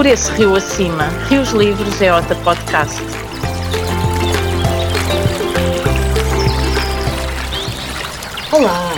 Por esse rio acima, Rios Livres é outro podcast. Olá!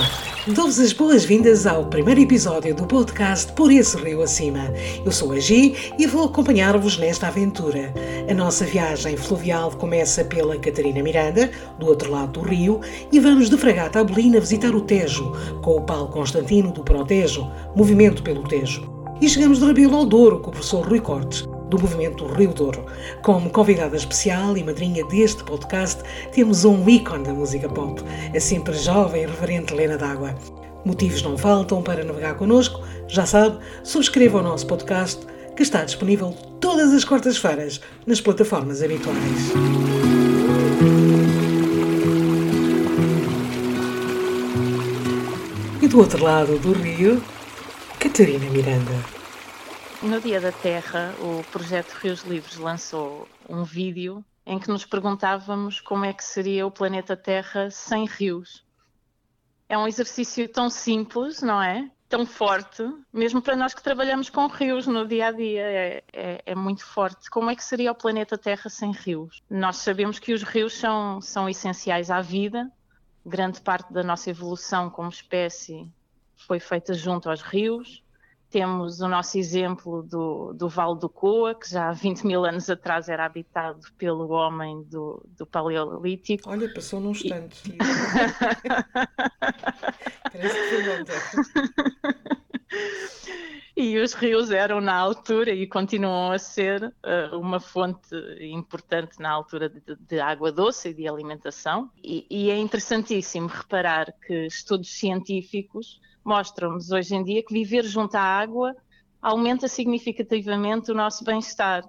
Dou-vos as boas-vindas ao primeiro episódio do podcast Por Esse Rio Acima. Eu sou a Gi e vou acompanhar-vos nesta aventura. A nossa viagem fluvial começa pela Catarina Miranda, do outro lado do rio, e vamos de Fragata a Belina visitar o Tejo, com o Paulo Constantino do Protejo, Movimento pelo Tejo. E chegamos de Rabelo ao Douro com o professor Rui Cortes, do movimento Rio Douro. Como convidada especial e madrinha deste podcast, temos um ícone da música pop, a sempre jovem e reverente Lena D'Água. Motivos não faltam para navegar connosco, já sabe, subscreva o nosso podcast que está disponível todas as quartas-feiras nas plataformas habituais. E do outro lado do rio, Catarina Miranda. No Dia da Terra, o projeto Rios Livres lançou um vídeo em que nos perguntávamos como é que seria o planeta Terra sem rios. É um exercício tão simples, não é? Tão forte, mesmo para nós que trabalhamos com rios no dia a dia, é, é, é, muito forte. Como é que seria o planeta Terra sem rios? Nós sabemos que os rios são, são essenciais à vida, grande parte da nossa evolução como espécie foi feita junto aos rios temos o nosso exemplo do, do Vale do Coa, que já há 20 mil anos atrás era habitado pelo homem do, do Paleolítico. Olha, passou num instante. E... Parece que foi ontem. E os rios eram na altura e continuam a ser uh, uma fonte importante na altura de, de, água doce e de alimentação. E, e é interessantíssimo reparar que estudos científicos mostram-nos hoje em dia que viver junto à água aumenta significativamente o nosso bem-estar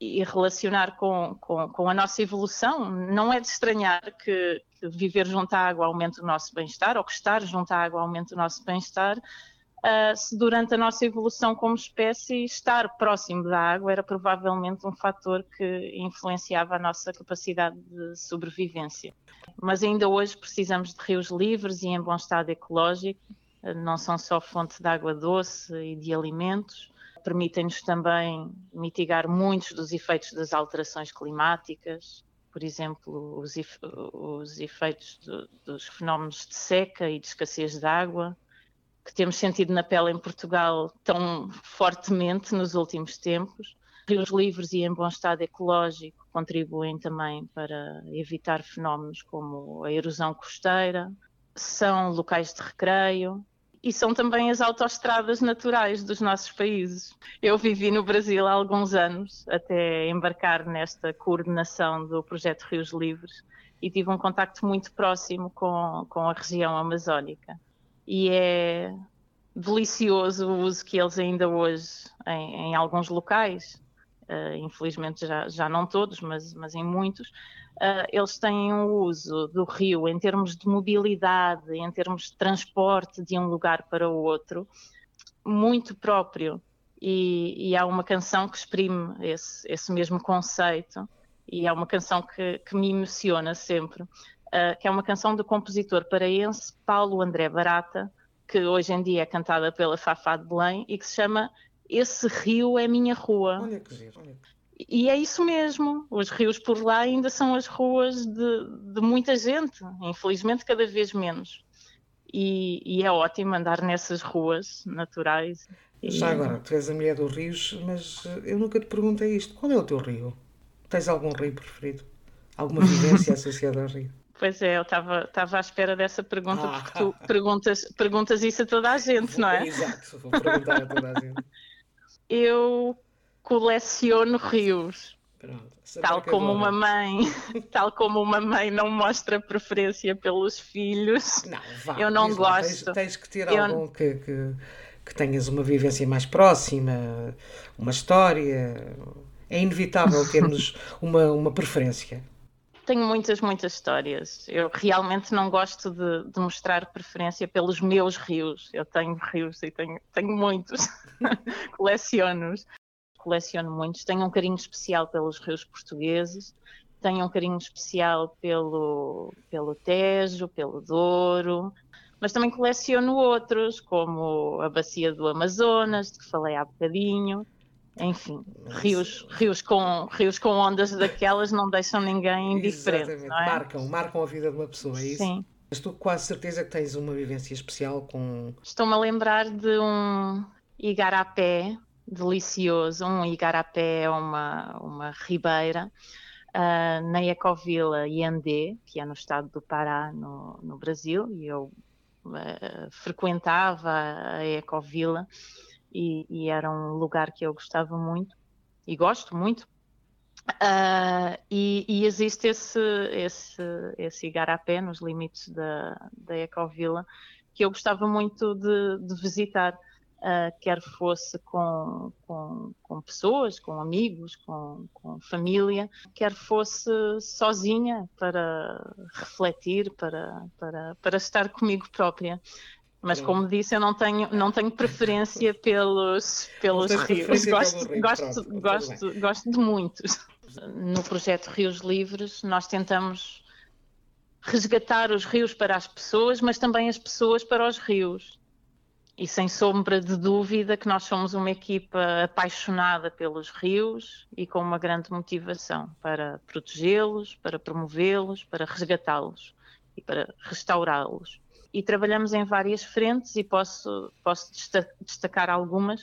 e relacionar com, com, com, a nossa evolução. Não é de estranhar que, que viver junto à água aumente o nosso bem-estar ou que estar junto à água aumente o nosso bem-estar. Uh, se durante a nossa evolução como espécie estar próximo da água era provavelmente um fator que influenciava a nossa capacidade de sobrevivência. Mas ainda hoje precisamos de rios livres e em bom estado ecológico não são só fonte de água doce e de alimentos, permitem-nos também mitigar muitos dos efeitos das alterações climáticas, por exemplo, os, os efeitos do, dos fenómenos de seca e de escassez de água, que temos sentido na pele em Portugal tão fortemente nos últimos tempos. Rios livres e em bom estado ecológico contribuem também para evitar fenómenos como a erosão costeira, são locais de recreio e são também as autoestradas naturais dos nossos países. Eu vivi no Brasil há alguns anos, até embarcar nesta coordenação do projeto Rios Livres, e tive um contacto muito próximo com, com a região amazónica. E é delicioso o uso que eles ainda hoje, em, em alguns locais, uh, infelizmente já, já não todos, mas, mas em muitos, uh, eles têm um uso do rio em termos de mobilidade, em termos de transporte de um lugar para o outro, muito próprio. E, e há uma canção que exprime esse, esse mesmo conceito, e é uma canção que, que me emociona sempre, uh, que é uma canção do compositor paraense Paulo André Barata, que hoje em dia é cantada pela Fafá de Belém e que se chama Esse Rio é Minha Rua. Olha que giro, olha. E é isso mesmo, os rios por lá ainda são as ruas de, de muita gente, infelizmente cada vez menos. E, e, é ótimo andar nessas ruas naturais. Já agora, tu és a mulher dos rios, mas eh, eu nunca te perguntei isto. Qual é o teu rio? Tens algum rio preferido? Alguma vivência associada ao rio? Pois é, eu estava à espera dessa pergunta, ah. porque tu perguntas, perguntas isso a toda a gente, não é? Exato, vou perguntar a toda a gente. Eu coleciono rios. Pronto, tal como uma mãe, tal como uma mãe não mostra preferência pelos filhos, não, vá, eu não gosto. Tens, tens, que ter eu... algum que, que, que, tenhas uma vivência mais próxima, uma história. É inevitável termos uma, uma preferência. Tenho muitas, muitas histórias. Eu realmente não gosto de, de mostrar preferência pelos meus rios. Eu tenho rios e tenho, tenho muitos. Coleciono-os coleciono muitos, tenho um carinho especial pelos rios portugueses, tenho um carinho especial pelo, pelo Tejo, pelo Douro, mas também coleciono outros, como a Bacia do Amazonas, de que falei há bocadinho, enfim, rios, rios, com, rios com ondas daquelas não deixam ninguém indiferente. Exatamente, é? marcam, marcam a vida de uma pessoa, é isso? Sim. Estou quase certeza que tens uma vivência especial com. Estou-me a lembrar de um igarapé delicioso. Um igarapé é uma, uma ribeira uh, na Ecovila Iandê, que é no estado do Pará, no, no Brasil, e eu uh, frequentava a Ecovila e, e, era um lugar que eu gostava muito e gosto muito. Uh, e, e, existe esse, esse, esse igarapé nos limites da, da Ecovila que eu gostava muito de, de visitar, uh, quer fosse com, com, com, pessoas, com amigos, com, com família, quer fosse sozinha para refletir, para, para, para estar comigo própria. Mas como disse, eu não tenho, não tenho preferência pelos, pelos rios. Gosto, rio, gosto, pronto, gosto, gosto de muitos. No projeto Rios Livres, nós tentamos resgatar os rios para as pessoas, mas também as pessoas para os rios. E sem sombra de dúvida que nós somos uma equipa apaixonada pelos rios e com uma grande motivação para protegê-los, para promovê-los, para resgatá-los e para restaurá-los e trabalhamos em várias frentes e posso, posso destacar algumas,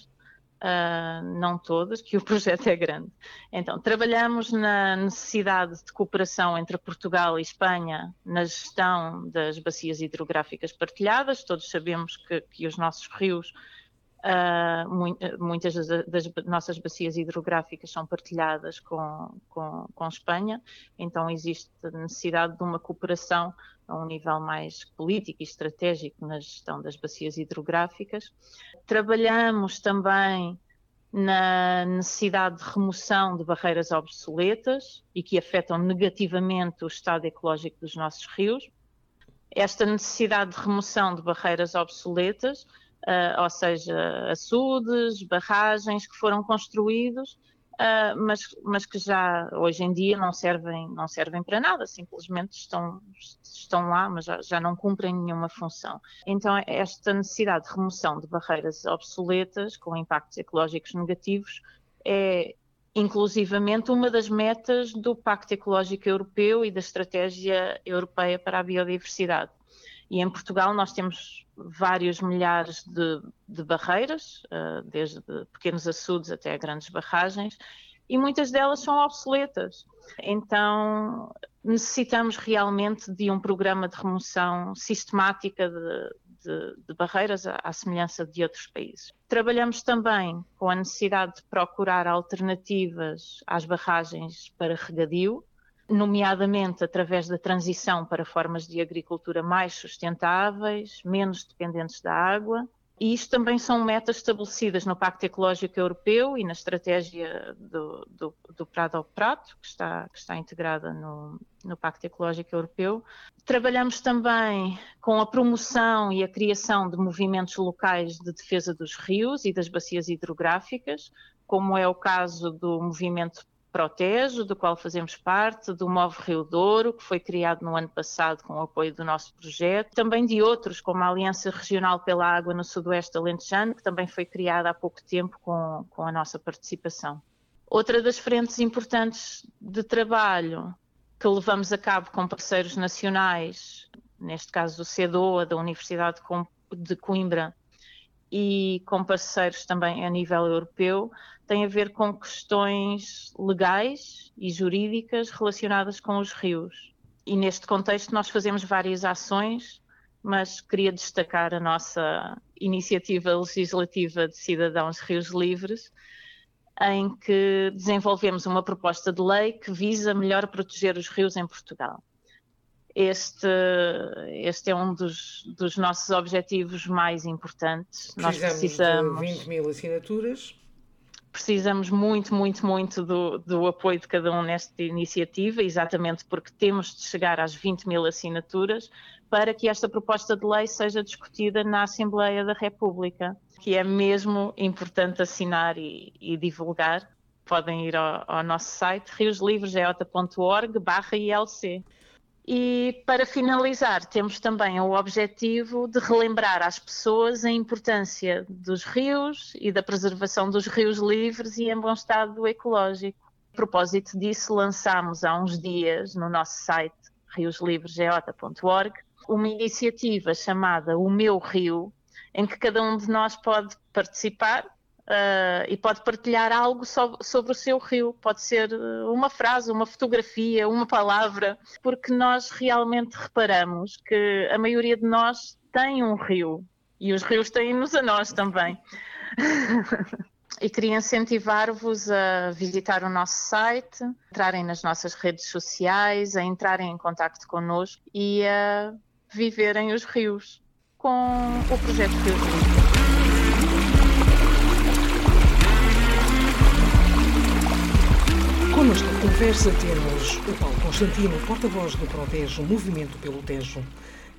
uh, não todas, que o projeto é grande. Então, trabalhamos na necessidade de cooperação entre Portugal e Espanha na gestão das bacias hidrográficas partilhadas. Todos sabemos que, que os nossos rios Uh, muitas das, das, nossas bacias hidrográficas são partilhadas com, com, com, Espanha, então existe necessidade de uma cooperação a um nível mais político e estratégico na gestão das bacias hidrográficas. Trabalhamos também na necessidade de remoção de barreiras obsoletas e que afetam negativamente o estado ecológico dos nossos rios. Esta necessidade de remoção de barreiras obsoletas uh, ou seja, açudes, barragens que foram construídos, uh, mas, mas que já hoje em dia não servem, não servem para nada, simplesmente estão, estão lá, mas já, já não cumprem nenhuma função. Então, esta necessidade de remoção de barreiras obsoletas com impactos ecológicos negativos é inclusivamente uma das metas do Pacto Ecológico Europeu e da Estratégia Europeia para a Biodiversidade. E em Portugal nós temos vários milhares de, de barreiras, uh, desde pequenos açudes até grandes barragens, e muitas delas são obsoletas. Então necessitamos realmente de um programa de remoção sistemática de, de, de, barreiras, à, semelhança de outros países. Trabalhamos também com a necessidade de procurar alternativas às barragens para regadio, nomeadamente através da transição para formas de agricultura mais sustentáveis, menos dependentes da água. E isto também são metas estabelecidas no Pacto Ecológico Europeu e na estratégia do, do, do Prado ao Prato, que está, que está integrada no, no Pacto Ecológico Europeu. Trabalhamos também com a promoção e a criação de movimentos locais de defesa dos rios e das bacias hidrográficas, como é o caso do movimento Protege, do qual fazemos parte, do Move Rio Douro, que foi criado no ano passado com o apoio do nosso projeto, também de outros, como a Aliança Regional pela Água no Sudoeste Alentejano, que também foi criada há pouco tempo com, com a nossa participação. Outra das frentes importantes de trabalho que levamos a cabo com parceiros nacionais, neste caso o CEDOA, da Universidade de Coimbra, e com parceiros também a nível europeu, tem a ver com questões legais e jurídicas relacionadas com os rios. E neste contexto nós fazemos várias ações, mas queria destacar a nossa iniciativa legislativa de Cidadãos Rios Livres, em que desenvolvemos uma proposta de lei que visa melhor proteger os rios em Portugal. Este, este é um dos, dos nossos objetivos mais importantes. Precisamos Nós precisamos de 20 mil assinaturas. Precisamos muito, muito, muito do, do apoio de cada um nesta iniciativa, exatamente porque temos de chegar às 20 mil assinaturas para que esta proposta de lei seja discutida na Assembleia da República, que é mesmo importante assinar e, e divulgar. Podem ir ao, ao nosso site rioslivresgeota.org barra ILC. E para finalizar, temos também o objetivo de relembrar às pessoas a importância dos rios e da preservação dos rios livres e em bom estado ecológico. A propósito disso, lançámos há uns dias no nosso site rioslivresgeota.org uma iniciativa chamada O Meu Rio, em que cada um de nós pode participar Uh, e pode partilhar algo so sobre o seu rio. Pode ser ah, uma frase, uma fotografia, uma palavra, porque nós realmente reparamos que a maioria de nós tem um rio e os rios têm-nos a nós também. e queria incentivar-vos a visitar o nosso site, entrarem nas nossas redes sociais, a entrarem em contato connosco e a viverem os rios com o projeto Rios Livres. De conversa temos o Paulo Constantino, porta-voz do Protejo Movimento pelo Tejo.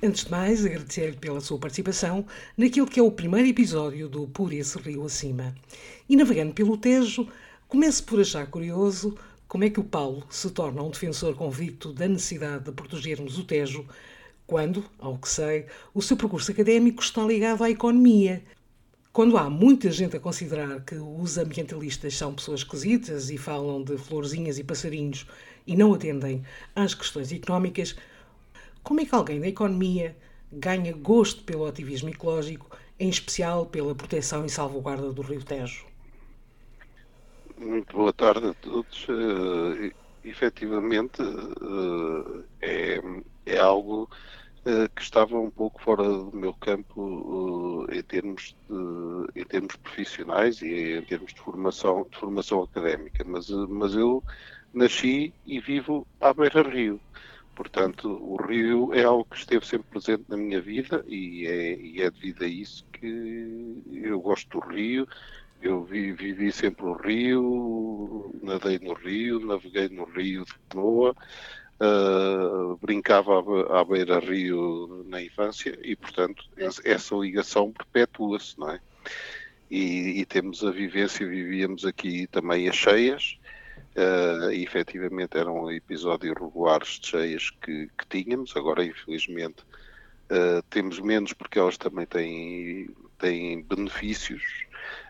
Antes de mais, agradecer-lhe pela sua participação naquilo que é o primeiro episódio do Por Esse Rio Acima. E navegando pelo Tejo, comece por achar curioso como é que o Paulo se torna um defensor convicto da necessidade de protegermos o Tejo, quando, ao que sei, o seu percurso académico está ligado à economia, quando há muita gente a considerar que os ambientalistas são pessoas esquisitas e falam de florzinhas e passarinhos e não atendem às questões económicas, como é que alguém da economia ganha gosto pelo ativismo ecológico, em especial pela proteção e salvaguarda do Rio Tejo? Muito boa tarde a todos. Uh, efetivamente, uh, é, é algo que estava um pouco fora do meu campo uh, em, termos de, em termos profissionais e em termos de formação, de formação académica, mas, uh, mas eu nasci e vivo à beira-rio. Portanto, o rio é algo que esteve sempre presente na minha vida e é, e é devido a isso que eu gosto do rio. Eu vi, vivi sempre o rio, nadei no rio, naveguei no rio de canoa, Uh, brincava à, beira-rio na infância e, portanto, essa ligação perpetua-se, não é? E, e, temos a vivência, vivíamos aqui também as cheias, uh, e efetivamente eram episódios regulares de cheias que, que tínhamos, agora infelizmente uh, temos menos porque elas também têm, têm benefícios,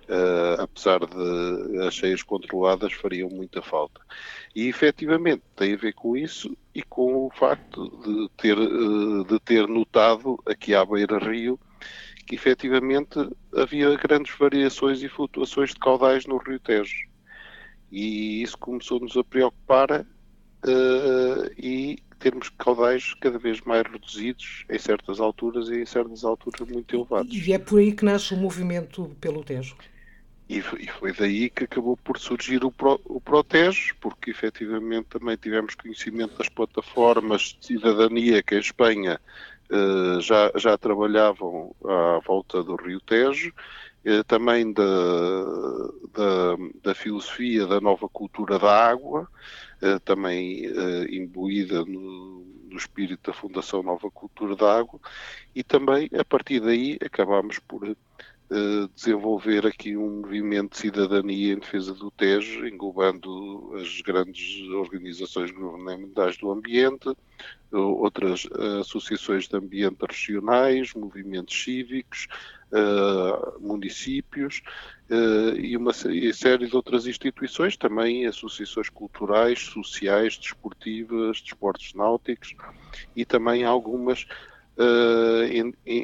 uh, apesar de as cheias controladas fariam muita falta. E efetivamente tem a ver com isso e com o facto de ter, uh, de ter notado aqui à beira-rio que efetivamente havia grandes variações e flutuações de caudais no Rio Tejo. E isso começou-nos a preocupar uh, e termos caudais cada vez mais reduzidos em certas alturas e em certas alturas muito elevadas. E é por aí que nasce o movimento pelo Tejo. E, foi daí que acabou por surgir o, Pro, o Protege, porque efetivamente também tivemos conhecimento das plataformas de cidadania que em Espanha eh, já, já trabalhavam à volta do Rio Tejo, eh, também da, da, da, filosofia da nova cultura da água, eh, também eh, imbuída no, no espírito da Fundação Nova Cultura da Água, e também a partir daí acabámos por desenvolver aqui um movimento de cidadania em defesa do Tejo, englobando as grandes organizações governamentais do ambiente, outras associações de ambiente regionais, movimentos cívicos, uh, municípios e uma série de outras instituições, também associações culturais, sociais, desportivas, desportos náuticos e também algumas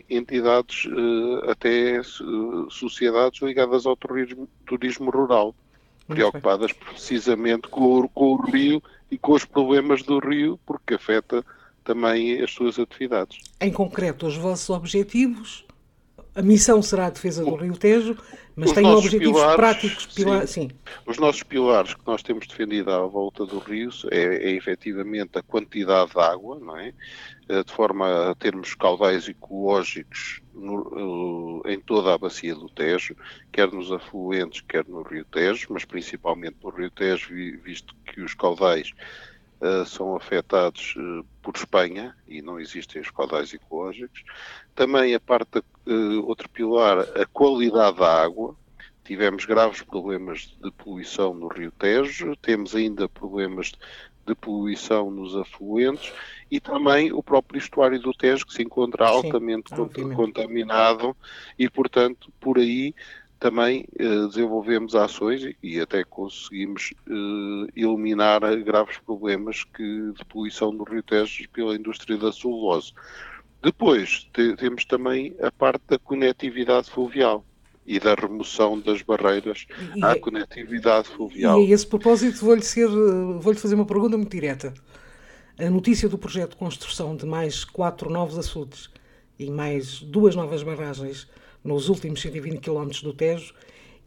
entidades, uh, até uh, sociedades ligadas ao turismo, turismo rural, preocupadas precisamente com o, com o rio e com os problemas do rio, porque afeta também as suas atividades. Em concreto, os vossos objetivos? A missão será a defesa do Rio Tejo, mas tem objetivos pilares, práticos. Pilar, sim. sim. Os nossos pilares que nós temos defendido à volta do rio é, é efetivamente a quantidade de água, não é? Eh, de forma a termos caudais ecológicos no, eh, em toda a bacia do Tejo, quer nos afluentes, quer no Rio Tejo, mas principalmente no Rio Tejo, visto que os caudais uh, são afetados uh, por Espanha e não existem os caudais ecológicos. Também a parte, uh, outro pilar, a qualidade da água. Tivemos graves problemas de poluição no Rio Tejo, temos ainda problemas de poluição nos afluentes e também o próprio estuário do Tejo, que se encontra altamente Sim, contaminado e, portanto, por aí também eh, desenvolvemos ações e, até conseguimos eh, eliminar graves problemas que, de poluição no Rio Tejo pela indústria da celulose. Depois te, temos também a parte da conectividade fluvial e da remoção das barreiras e, à é- conectividade fluvial. E a esse propósito vou-lhe vou fazer uma pergunta muito direta. A notícia do projeto de construção de mais quatro novos açudes e mais duas novas barragens nos últimos 120 km do Tejo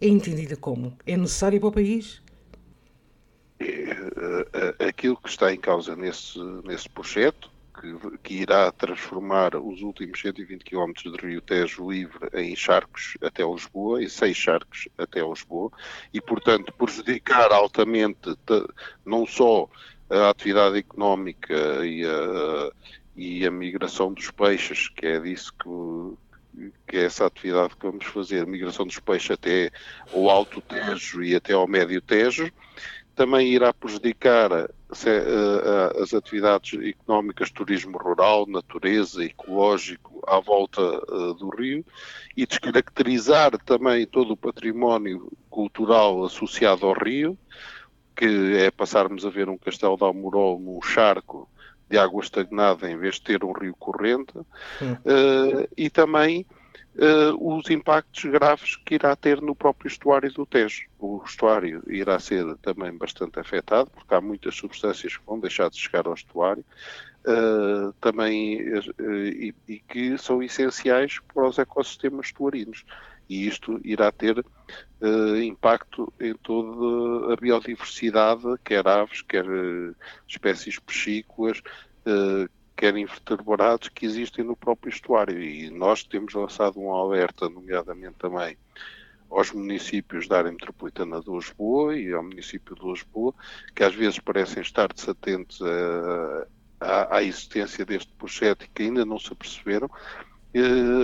é entendida como? É necessária para o país? É, aquilo que está em causa nesse, nesse projeto que, que, irá transformar os últimos 120 km do Rio Tejo livre em charcos até Lisboa, em seis charcos até Lisboa, e, portanto, prejudicar altamente não só a atividade económica e a, e a migração dos peixes, que é disso que, que é essa atividade que vamos fazer, migração dos peixes até o Alto Tejo e até ao Médio Tejo, também irá prejudicar uh, as atividades económicas, turismo rural, natureza, ecológico à volta uh, do rio e descaracterizar também todo o património cultural associado ao rio, que é passarmos a ver um castelo de Almorol num charco de água estagnada em vez de ter um rio corrente, uh, e também uh, os impactos graves que irá ter no próprio estuário do Tejo. O estuário irá ser também bastante afetado, porque há muitas substâncias que vão deixar de chegar ao estuário, uh, também, e, e, que são essenciais para os ecossistemas estuarinos. E isto irá ter impacto em toda a biodiversidade, quer aves, quer espécies peixícolas, quer invertebrados que existem no próprio estuário. E nós temos lançado um alerta, nomeadamente também aos municípios da área metropolitana de Lisboa e ao município de Lisboa, que às vezes parecem estar desatentos à, à existência deste projeto e que ainda não se aperceberam, eh,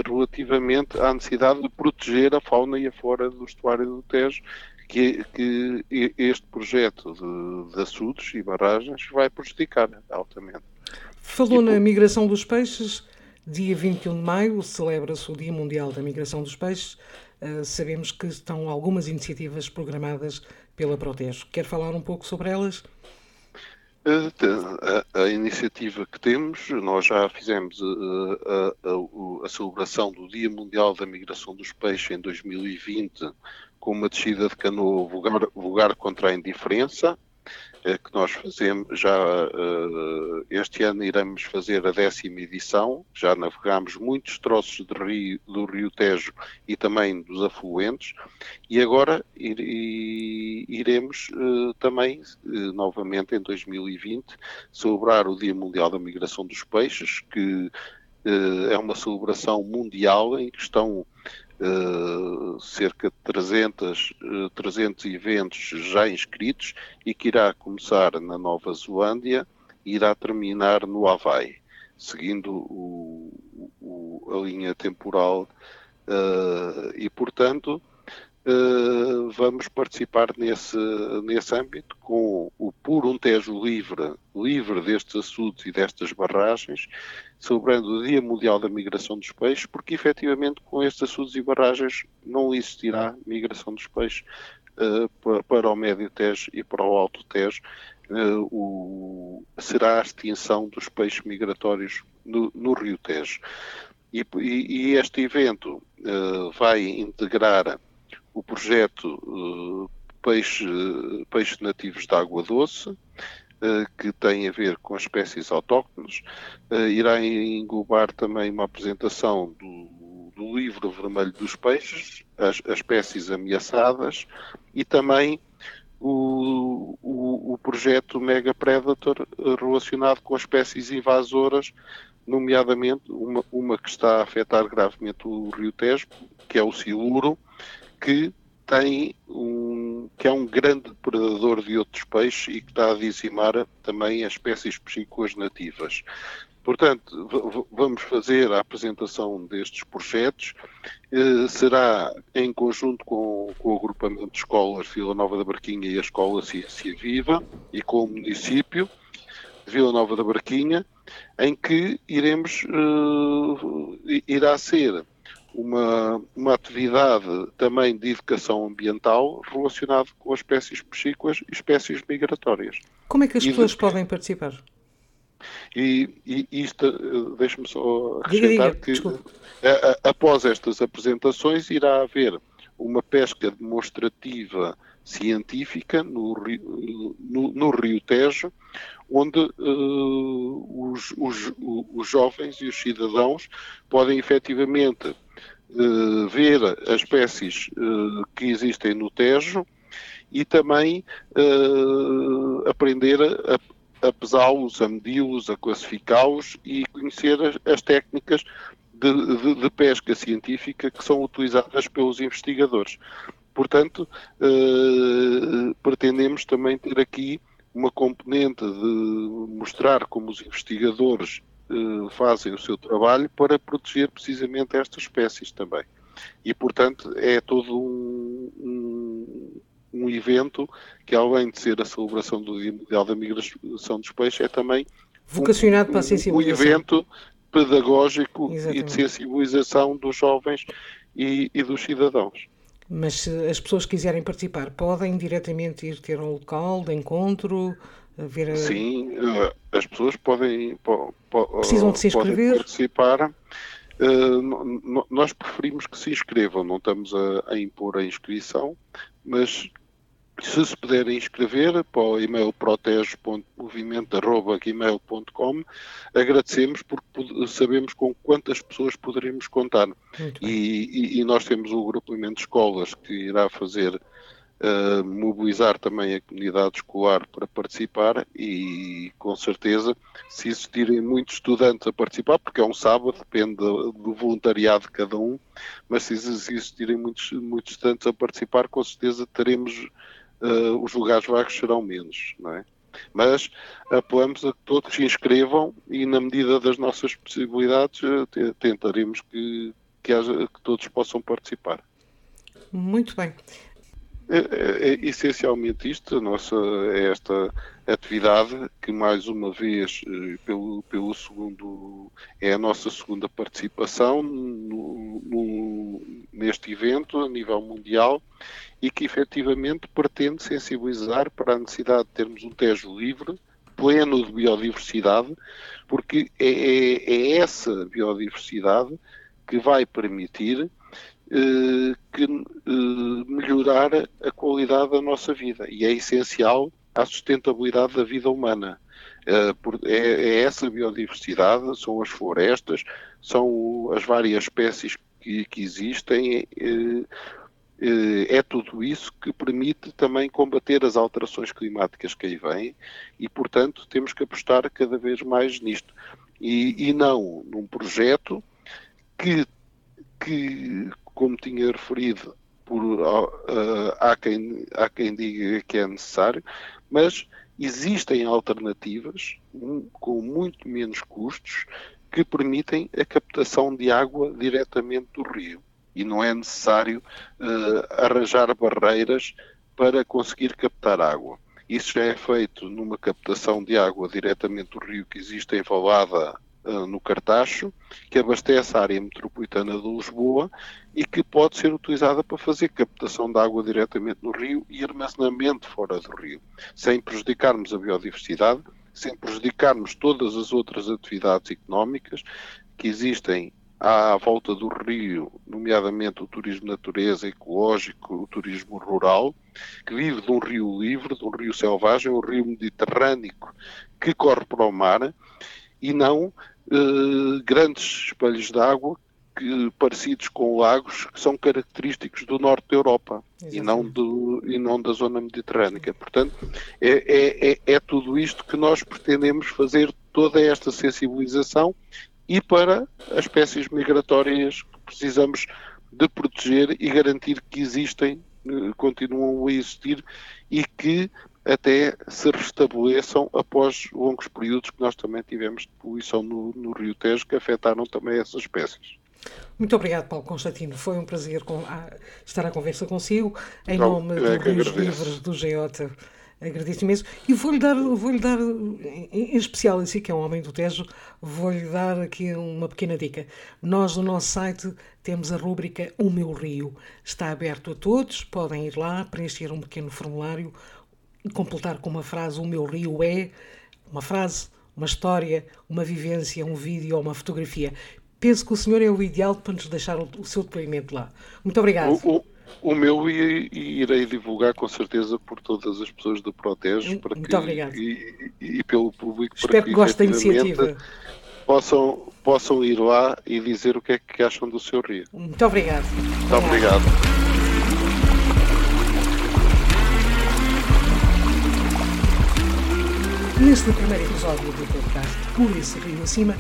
relativamente à necessidade de proteger a fauna e a flora do estuário do Tejo, que, que este projeto de, de açudes e barragens vai prejudicar altamente. Falou na migração dos peixes. Dia 21 de maio celebra-se o Dia Mundial da Migração dos Peixes. Uh, sabemos que estão algumas iniciativas programadas pela Protejo. Quer falar um pouco sobre elas? A, a, iniciativa que temos, nós já fizemos a, a, celebração do Dia Mundial da Migração dos Peixes em 2020 com uma descida de canoa vulgar, vulgar contra a indiferença, é que nós fazemos já uh, este ano iremos fazer a décima edição, já navegamos muitos troços rio, do Rio Tejo e também dos afluentes e agora ir, iremos uh, também uh, novamente em 2020 celebrar o Dia Mundial da Migração dos Peixes, que é uma celebração mundial em que estão cerca de 300, uh, 300 eventos já inscritos e que irá começar na Nova Zelândia e irá terminar no Havaí, seguindo o, o, a linha temporal uh, e, portanto, Uh, vamos participar nesse, nesse âmbito com o Por um Tejo Livre, livre destes açudes e destas barragens, celebrando o Dia Mundial da Migração dos Peixes, porque efetivamente com estes açudes e barragens não existirá migração dos peixes uh, para, para, o Médio Tejo e para o Alto Tejo. Uh, o, será a extinção dos peixes migratórios no, no Rio Tejo. E, e, e este evento vai integrar o projeto uh, peixe, Peixes Nativos de Água Doce, uh, que tem a ver com as espécies autóctones, uh, irá englobar também uma apresentação do, do livro vermelho dos peixes, as, as espécies ameaçadas, e também o, o, o, projeto Mega Predator relacionado com as espécies invasoras, nomeadamente uma, uma que está a afetar gravemente o Rio Tejo, que é o siluro, que tem um, que é um grande predador de outros peixes e que está a dizimar também as espécies piscícolas nativas. Portanto, vamos fazer a apresentação destes projetos. Eh, será em conjunto com, com, o agrupamento de escolas Vila Nova da Barquinha e a Escola Ciência Viva e com o município. Vila Nova da Barquinha, em que iremos, uh, irá ser uma, uma atividade também de educação ambiental relacionada com as espécies piscícolas e espécies migratórias. Como é que as pessoas de... podem participar? E, e isto, eh, deixe-me só acrescentar que a, a, após estas apresentações irá haver uma pesca demonstrativa científica no Rio, no, no Rio Tejo, onde uh, os, os, os, jovens e os cidadãos podem efetivamente uh, ver as espécies uh, que existem no Tejo e também aprender a, a pesá-los, a medi-los, a classificá-los e conhecer as, as técnicas de, de, de, pesca científica que são utilizadas pelos investigadores. Portanto, eh, pretendemos também ter aqui uma componente de mostrar como os investigadores eh, fazem o seu trabalho para proteger precisamente estas espécies também. E, portanto, é todo um, um, um evento que, além de ser a celebração do Dia Mundial da Migração dos Peixes, é também vocacionado um, para a sensibilização. Um evento pedagógico Exatamente. e de sensibilização dos jovens e, e dos cidadãos. Mas se as pessoas quiserem participar, podem diretamente ir ter um local de encontro? Ver a... Sim, eh, as pessoas podem, po, po, Precisam de se inscrever? participar. Uh, nós preferimos que se inscrevam, não estamos a, a impor a inscrição, mas se se puderem inscrever para o e-mail protege.movimento.gmail.com agradecemos porque sabemos com quantas pessoas poderemos contar. E, e, e, nós temos o agrupamento de escolas que irá fazer uh, mobilizar também a comunidade escolar para participar e com certeza se existirem muitos estudantes a participar, porque é um sábado, depende do, do voluntariado de cada um, mas se existirem muitos, muitos estudantes a participar, com certeza teremos uh, os lugares vagos serão menos, não é? Mas apelamos a que todos se inscrevam e, na medida das nossas possibilidades, eh, tentaremos que, que, haja, que todos possam participar. Muito bem. É, é, é, essencialmente isto, a nossa, é esta atividade que mais uma vez eh, pelo, pelo segundo é a nossa segunda participação no, no, neste evento a nível mundial e que efetivamente pretende sensibilizar para a necessidade de termos um Tejo livre, pleno de biodiversidade, porque é, é, é essa biodiversidade que vai permitir eh, que, eh, melhorar a qualidade da nossa vida e é essencial à sustentabilidade da vida humana. Eh, é, é essa biodiversidade, são as florestas, são as várias espécies que, que existem, é tudo isso que permite também combater as alterações climáticas que aí vêm e, portanto, temos que apostar cada vez mais nisto. E, e não num projeto que, que, como tinha referido, por, uh, há, quem, há quem diga que é necessário, mas existem alternativas um, com muito menos custos que permitem a captação de água diretamente do rio e não é necessário uh, arranjar barreiras para conseguir captar água. Isso já é feito numa captação de água diretamente do rio que existe em Valada, uh, no Cartacho, que abastece a área metropolitana de Lisboa e que pode ser utilizada para fazer captação de água diretamente no rio e armazenamento fora do rio, sem prejudicarmos a biodiversidade, sem prejudicarmos todas as outras atividades económicas que existem à volta do rio, nomeadamente o turismo natureza, ecológico, o turismo rural, que vive de um rio livre, de um rio selvagem, um rio mediterrâneo que corre para o mar, e não eh, grandes espelhos de água que, parecidos com lagos que são característicos do norte da Europa e não, do, e não da zona mediterrânea. Portanto, é, é, é, é tudo isto que nós pretendemos fazer, toda esta sensibilização e para as espécies migratórias que precisamos de proteger e garantir que existem, eh, continuam a existir e que até se restabeleçam após longos períodos que nós também tivemos de poluição no, no Rio Tejo que afetaram também essas espécies. Muito obrigado, Paulo Constantino. Foi um prazer com, a, estar à conversa consigo. Em nome é do Rios Livres do Geota, Agradeço imenso. E vou-lhe dar, vou-lhe dar, em especial, assim que é um homem do Tejo, vou-lhe dar aqui uma pequena dica. Nós, no nosso site, temos a rúbrica O Meu Rio. Está aberto a todos, podem ir lá, preencher um pequeno formulário completar com uma frase: O meu Rio é uma frase, uma história, uma vivência, um vídeo ou uma fotografia. Penso que o senhor é o ideal para nos deixar o seu depoimento lá. Muito obrigado. O, o, o meu e, irei divulgar com certeza por todas as pessoas do Protejo para Muito que, obrigado. E, e, pelo público Espero para que, que goste da iniciativa. Possam, possam ir lá e dizer o que é que acham do seu rio. Muito obrigado. Muito obrigado. Neste primeiro episódio do podcast Por esse Rio Acima,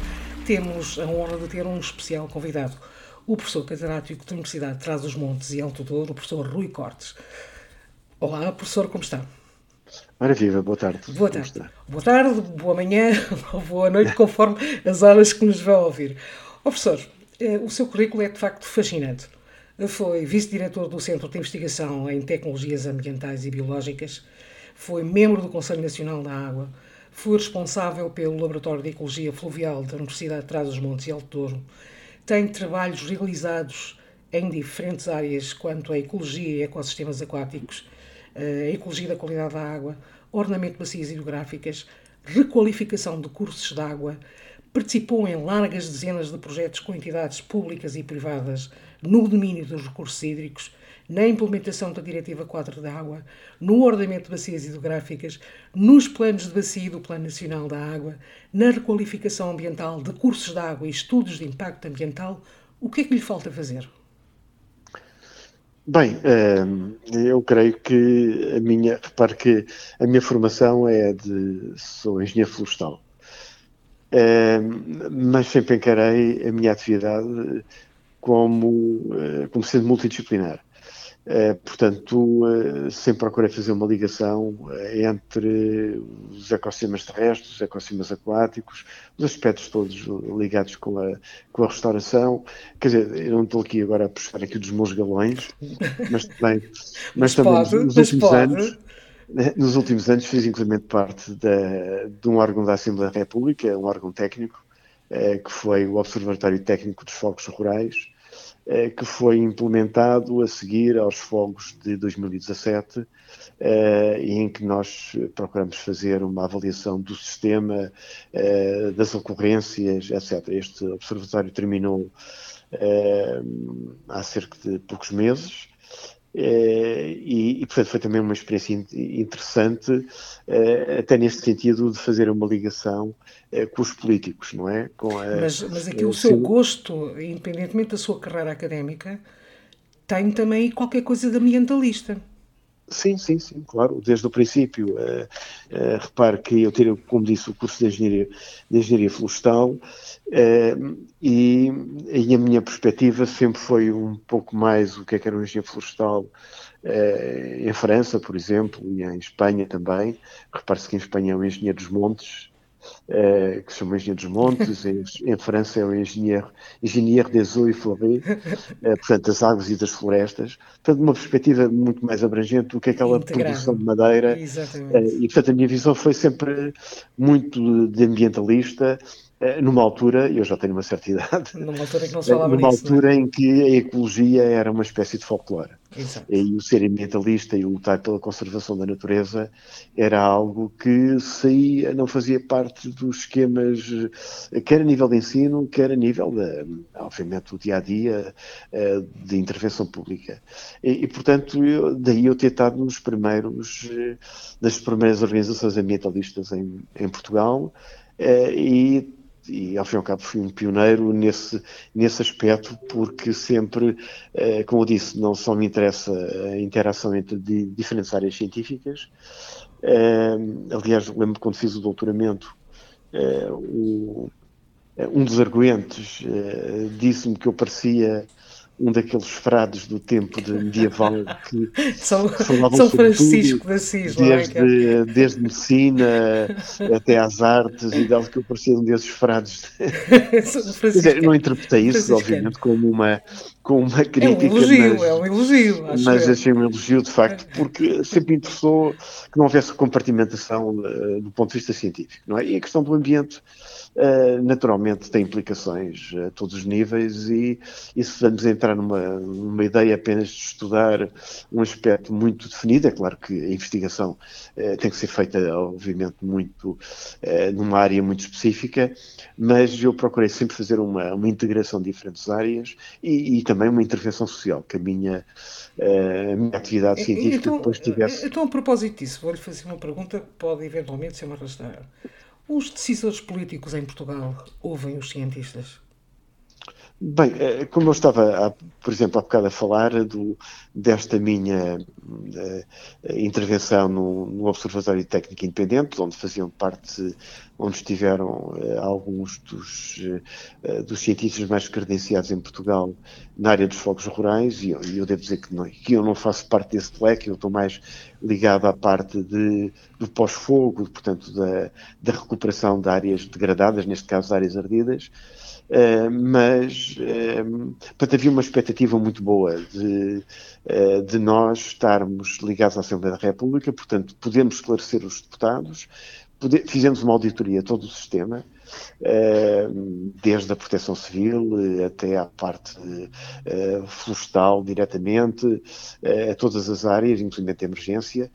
temos a honra de ter um especial convidado o professor catedrático da Universidade de Trás-os-Montes e Alto Douro, o professor Rui Cortes. Olá, professor, como está? Ora viva, boa tarde. Boa tarde. Boa tarde, boa manhã ou boa noite, conforme as horas que nos vão ouvir. Oh, professor, eh, o seu currículo é de facto fascinante. Foi vice-diretor do Centro de Investigação em Tecnologias Ambientais e Biológicas, foi membro do Conselho Nacional da Água, foi responsável pelo Laboratório de Ecologia Fluvial da Universidade de Trás-os-Montes e Alto Douro, tem trabalhos realizados em diferentes áreas quanto à ecologia e ecossistemas aquáticos, a ecologia da qualidade da água, ordenamento de bacias hidrográficas, requalificação de cursos de água, participou em largas dezenas de projetos com entidades públicas e privadas no domínio dos recursos hídricos, na implementação da Diretiva Quadro da Água, no ordenamento de bacias hidrográficas, nos planos de bacia do Plano Nacional da Água, na requalificação ambiental de cursos de água e estudos de impacto ambiental, o que é que lhe falta fazer? Bem, eh, eu creio que a minha, repare que a minha formação é de, sou engenheiro florestal, eh, mas sempre encarei a minha atividade como, eh, como sendo multidisciplinar. Uh, portanto, uh, sempre procurei fazer uma ligação uh, entre os ecossistemas terrestres, os ecossistemas aquáticos, os aspectos todos ligados com a, com a restauração. Quer dizer, eu não estou aqui agora a puxar aqui dos meus galões, mas também, mas, mas também pode, nos, últimos anos, nos últimos anos fiz inclusive parte da, de um órgão da Assembleia da República, um órgão técnico, que foi o Observatório Técnico dos Fogos Rurais, eh, que foi implementado a seguir aos fogos de 2017 eh, em que nós procuramos fazer uma avaliação do sistema, eh, das ocorrências, etc. Este observatório terminou há cerca de poucos meses eh, e, e, portanto, foi também uma experiência interessante, eh, até neste sentido de fazer uma ligação eh, com os políticos, não é? Com a, mas, mas aqui o seu gosto, independentemente da sua carreira académica, tem também qualquer coisa de ambientalista. Sim, sim, sim, claro, desde o princípio. Uh, uh, repare que eu tirei, como disse, o curso de Engenharia, de engenharia Florestal uh, e, e, a minha perspectiva sempre foi um pouco mais o que é que era um engenheiro florestal em França, por exemplo, e em Espanha também. Repare-se que em Espanha é um engenheiro dos montes, uh, que se chama Engenheiro dos Montes, em, em, França é o Engenheiro, engenheiro des Eaux et Forêts, uh, portanto, das águas e das florestas, portanto, uma perspectiva muito mais abrangente do que aquela Integrado. produção de madeira. Uh, e, portanto, a minha visão foi sempre muito de ambientalista, numa altura, eu já tenho uma certa idade, numa altura, que não se falava numa nisso, altura é? em que a ecologia era uma espécie de folclore. Exato. E o ser ambientalista e o lutar pela conservação da natureza era algo que saía, não fazia parte dos esquemas, quer a nível de ensino, quer a nível, de, obviamente, do dia a dia eh, de intervenção pública. E, e portanto, eu, daí eu ter estado nos primeiros, nas eh, primeiras organizações ambientalistas em, em Portugal eh, e e ao fim e ao cabo fui um pioneiro nesse, nesse aspecto, porque sempre, eh, como eu disse, não só me interessa a interação entre diferentes áreas científicas. Eh, aliás, lembro quando fiz o doutoramento, eh, um dos arguentes disse-me que eu parecia um daqueles frades do tempo de medieval que São, São Francisco de Assis, desde, é? desde medicina até às artes e dado que eu parecia um desses frades. Quer dizer, não interpretei isso, obviamente, como uma, com uma crítica. É um elogio, mas, é um elogio. Mas eu. achei um elogio, de facto, porque sempre interessou que não houvesse compartimentação uh, do ponto de vista científico, não é? E a questão do ambiente, naturalmente, tem implicações a todos os níveis e, e se vamos entrar numa, numa ideia apenas de estudar um aspecto muito definido, é claro que a investigação uh, tem que ser feita, obviamente, muito numa área muito específica, mas eu procurei sempre fazer uma, uma integração de diferentes áreas e, e também uma intervenção social, que a minha, uh, a minha atividade científica então, depois tivesse. Então, a propósito disso, vou-lhe fazer uma pergunta que pode eventualmente ser uma rasteira. Os decisores políticos em Portugal ouvem os cientistas? Bem, eh, como eu estava, por exemplo, há bocado a falar do, desta minha uh, intervenção no, no, Observatório Técnico Independente, onde faziam parte, onde estiveram uh, alguns dos, uh, dos cientistas mais credenciados em Portugal na área dos fogos rurais, e eu, eu devo dizer que, não, que eu não faço parte desse leque, eu estou mais ligado à parte de, do pós-fogo, portanto, da, da recuperação de áreas degradadas, neste caso, áreas ardidas. Uh, mas uh, portanto, havia uma expectativa muito boa de, uh, de nós estarmos ligados à Assembleia da República, portanto, podemos esclarecer os deputados, fizemos uma auditoria a todo o sistema, desde a proteção civil até à parte florestal diretamente, a todas as áreas, inclusive a emergência,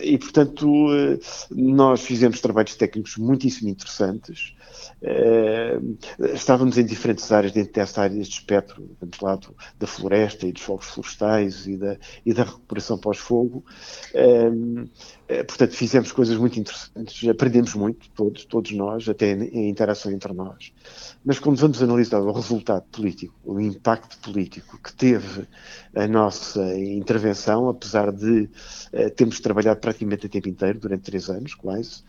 e, portanto, nós fizemos trabalhos técnicos muitíssimo interessantes. Estávamos em diferentes áreas dentro dessa área deste espectro, vamos lá, da floresta e dos fogos florestais e da, e da recuperação pós-fogo. Eh, portanto, fizemos coisas muito interessantes, aprendemos muito, todos, todos nós, até em interação entre nós. Mas quando vamos analisar o resultado político, o impacto político que teve a nossa intervenção, apesar de termos trabalhado praticamente o tempo inteiro, durante três anos, quase,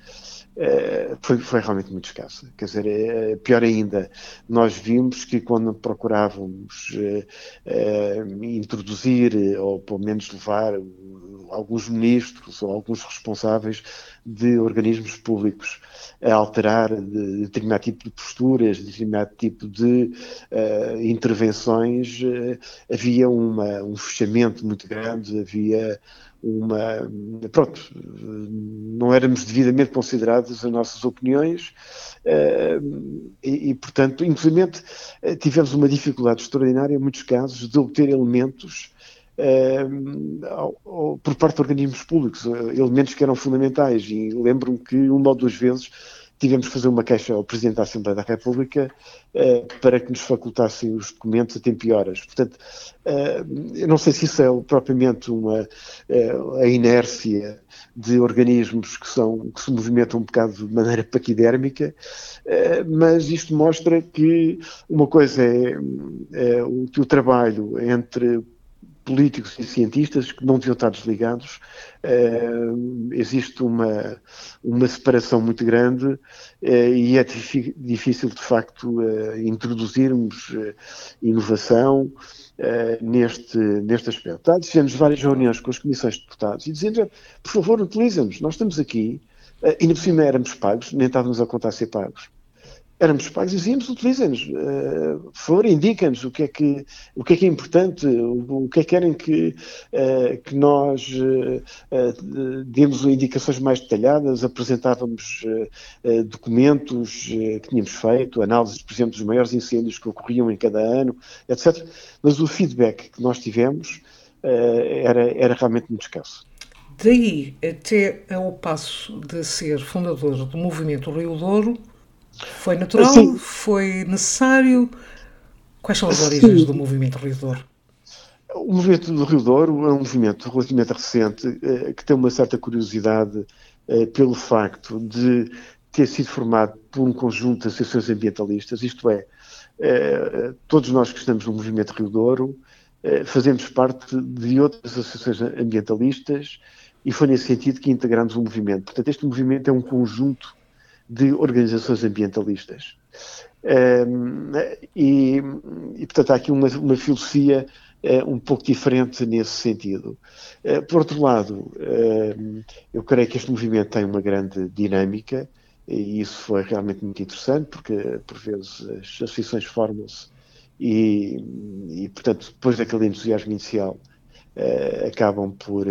uh, foi, foi, realmente muito escassa. Quer dizer, é, pior ainda, nós vimos que quando procurávamos uh, introduzir, ou pelo menos levar alguns ministros ou alguns responsáveis de organismos públicos a alterar de determinado tipo de posturas, de determinado tipo de intervenções, havia uma, um fechamento muito grande, havia uma. Pronto, não éramos devidamente considerados as nossas opiniões uh, e, e, portanto, inclusive tivemos uma dificuldade extraordinária, em muitos casos, de obter elementos uh, por parte de organismos públicos, elementos que eram fundamentais. E lembro-me que uma ou duas vezes tivemos que fazer uma queixa ao Presidente da Assembleia da República uh, para que nos facultassem os documentos a tempo e horas. Portanto, uh, eu não sei se isso é propriamente uma, uh, a inércia de organismos que, são, que se movimentam um bocado de maneira paquidérmica, mas isto mostra que uma coisa é, é o, o trabalho entre políticos e cientistas que não deviam estar desligados. Uh, existe uma, uma separação muito grande uh, e é difícil, de facto, uh, introduzirmos inovação neste, neste aspecto. Tá? Fizemos várias reuniões com as comissões de deputados e dizendo, por favor, utilizem-nos, nós estamos aqui, e por cima éramos pagos, nem estávamos a contar ser pagos éramos pagos e dizíamos, utilizem-nos, uh, por favor, indiquem-nos o que é que o que é que é importante, o, que é que querem que, uh, que nós uh, demos indicações mais detalhadas, apresentávamos documentos que tínhamos feito, análises, por exemplo, dos maiores incêndios que ocorriam em cada ano, etc. Mas o feedback que nós tivemos era, era realmente muito escasso. Daí até ao passo de ser fundador do movimento Rio Douro, foi natural? Foi necessário? Quais são as origens Sim. do movimento Rio Douro? O movimento do Rio Douro é um movimento relativamente recente eh, que tem uma certa curiosidade eh, pelo facto de ter sido formado por um conjunto de associações ambientalistas, isto é, eh, todos nós que estamos no movimento Rio Douro fazemos parte de outras associações ambientalistas e foi nesse sentido que integramos o movimento. Portanto, este movimento é um conjunto de organizações ambientalistas. Um, e, e, portanto, há aqui uma, uma filosofia uh, um pouco diferente nesse sentido. Uh, por outro lado, eu creio que este movimento tem uma grande dinâmica e isso foi realmente muito interessante, porque por vezes as associações formam-se e, e portanto, depois daquele entusiasmo inicial, uh, acabam por,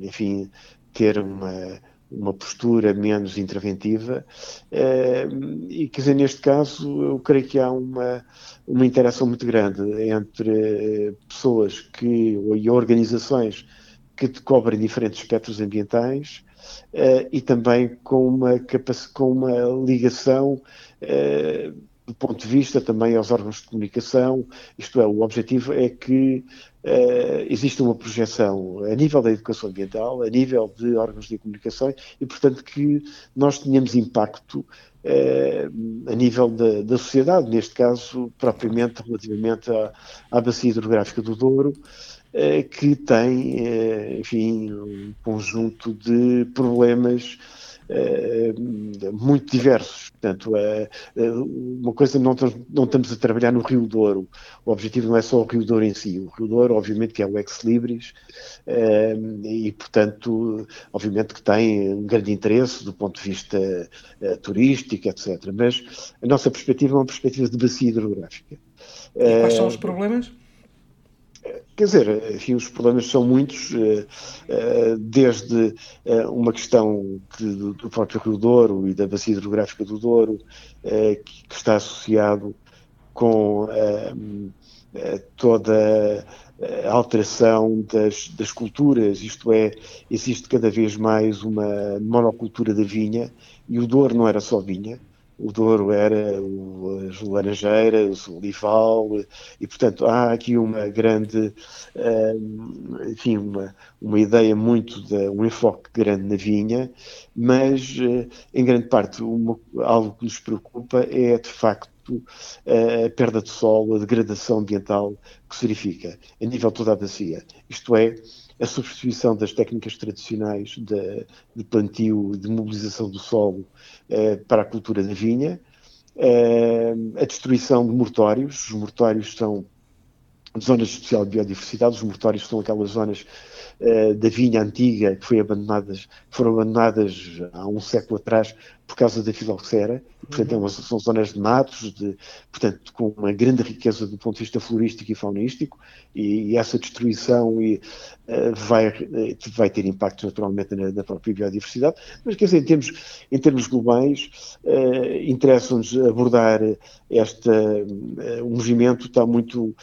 enfim, ter uma, uma postura menos interventiva. Uh, e, quer dizer, neste caso, eu creio que há uma, uma interação muito grande entre pessoas que, e organizações que cobrem diferentes espectros ambientais e também com uma, com uma ligação do ponto de vista também aos órgãos de comunicação, isto é, o objetivo é que uh, exista uma projeção a nível da educação ambiental, a nível de órgãos de comunicação e, portanto, que nós tenhamos impacto uh, a nível da, da, sociedade, neste caso, propriamente relativamente à, à bacia hidrográfica do Douro, uh, que tem, enfim, um conjunto de problemas eh, muito diversos. Portanto, é, uma coisa, não, não estamos a trabalhar no Rio Douro. O objetivo não é só o Rio Douro em si. O Rio Douro, obviamente, que é o ex-libris e, portanto, obviamente que tem um grande interesse do ponto de vista turístico, etc. Mas a nossa perspectiva é uma perspectiva de bacia hidrográfica. E quais são os problemas? Quer dizer, enfim, os problemas são muitos, eh, eh, desde eh, uma questão do próprio Rio Douro e da bacia hidrográfica do Douro, que está associado com toda a alteração das, das culturas, isto é, existe cada vez mais uma monocultura da vinha, e o Douro não era só vinha, o Douro era o, as laranjeiras, o olival, e portanto há aqui uma grande, uh, enfim, uma, uma ideia muito, de, um enfoque grande na vinha, mas uh, em grande parte uma, algo que nos preocupa é de facto a perda de solo, a degradação ambiental que se verifica a nível de toda a bacia. Isto é, a substituição das técnicas tradicionais de, de plantio, de mobilização do solo eh, para a cultura da vinha, eh, a destruição de mortórios. Os mortórios são zonas de especial biodiversidade. Os mortórios são aquelas zonas uh, da vinha antiga que foi abandonadas, foram abandonadas há um século atrás por causa da filoxera. Portanto, é uma, são zonas de matos, de, portanto, com uma grande riqueza do ponto de vista florístico e faunístico, e, e essa destruição e, uh, vai, uh, vai ter impacto naturalmente na, na, própria biodiversidade. Mas, quer dizer, em termos, em termos globais, interessa-nos abordar este o movimento está muito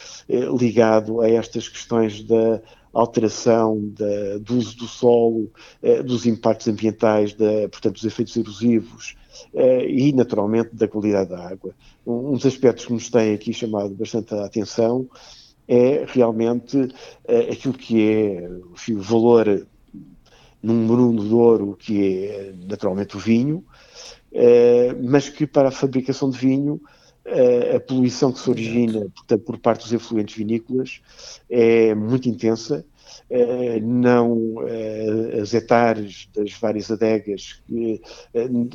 ligado a estas questões da alteração da, do uso do solo, eh, dos impactos ambientais, da, portanto, dos efeitos erosivos eh, e, naturalmente, da qualidade da água. Um, dos aspectos que nos tem aqui chamado bastante a atenção é realmente eh, aquilo que é enfim, o valor número um do ouro, que é naturalmente o vinho, mas que para a fabricação de vinho a poluição que se origina portanto, por parte dos efluentes vinícolas é muito intensa. Não, as hectares das várias adegas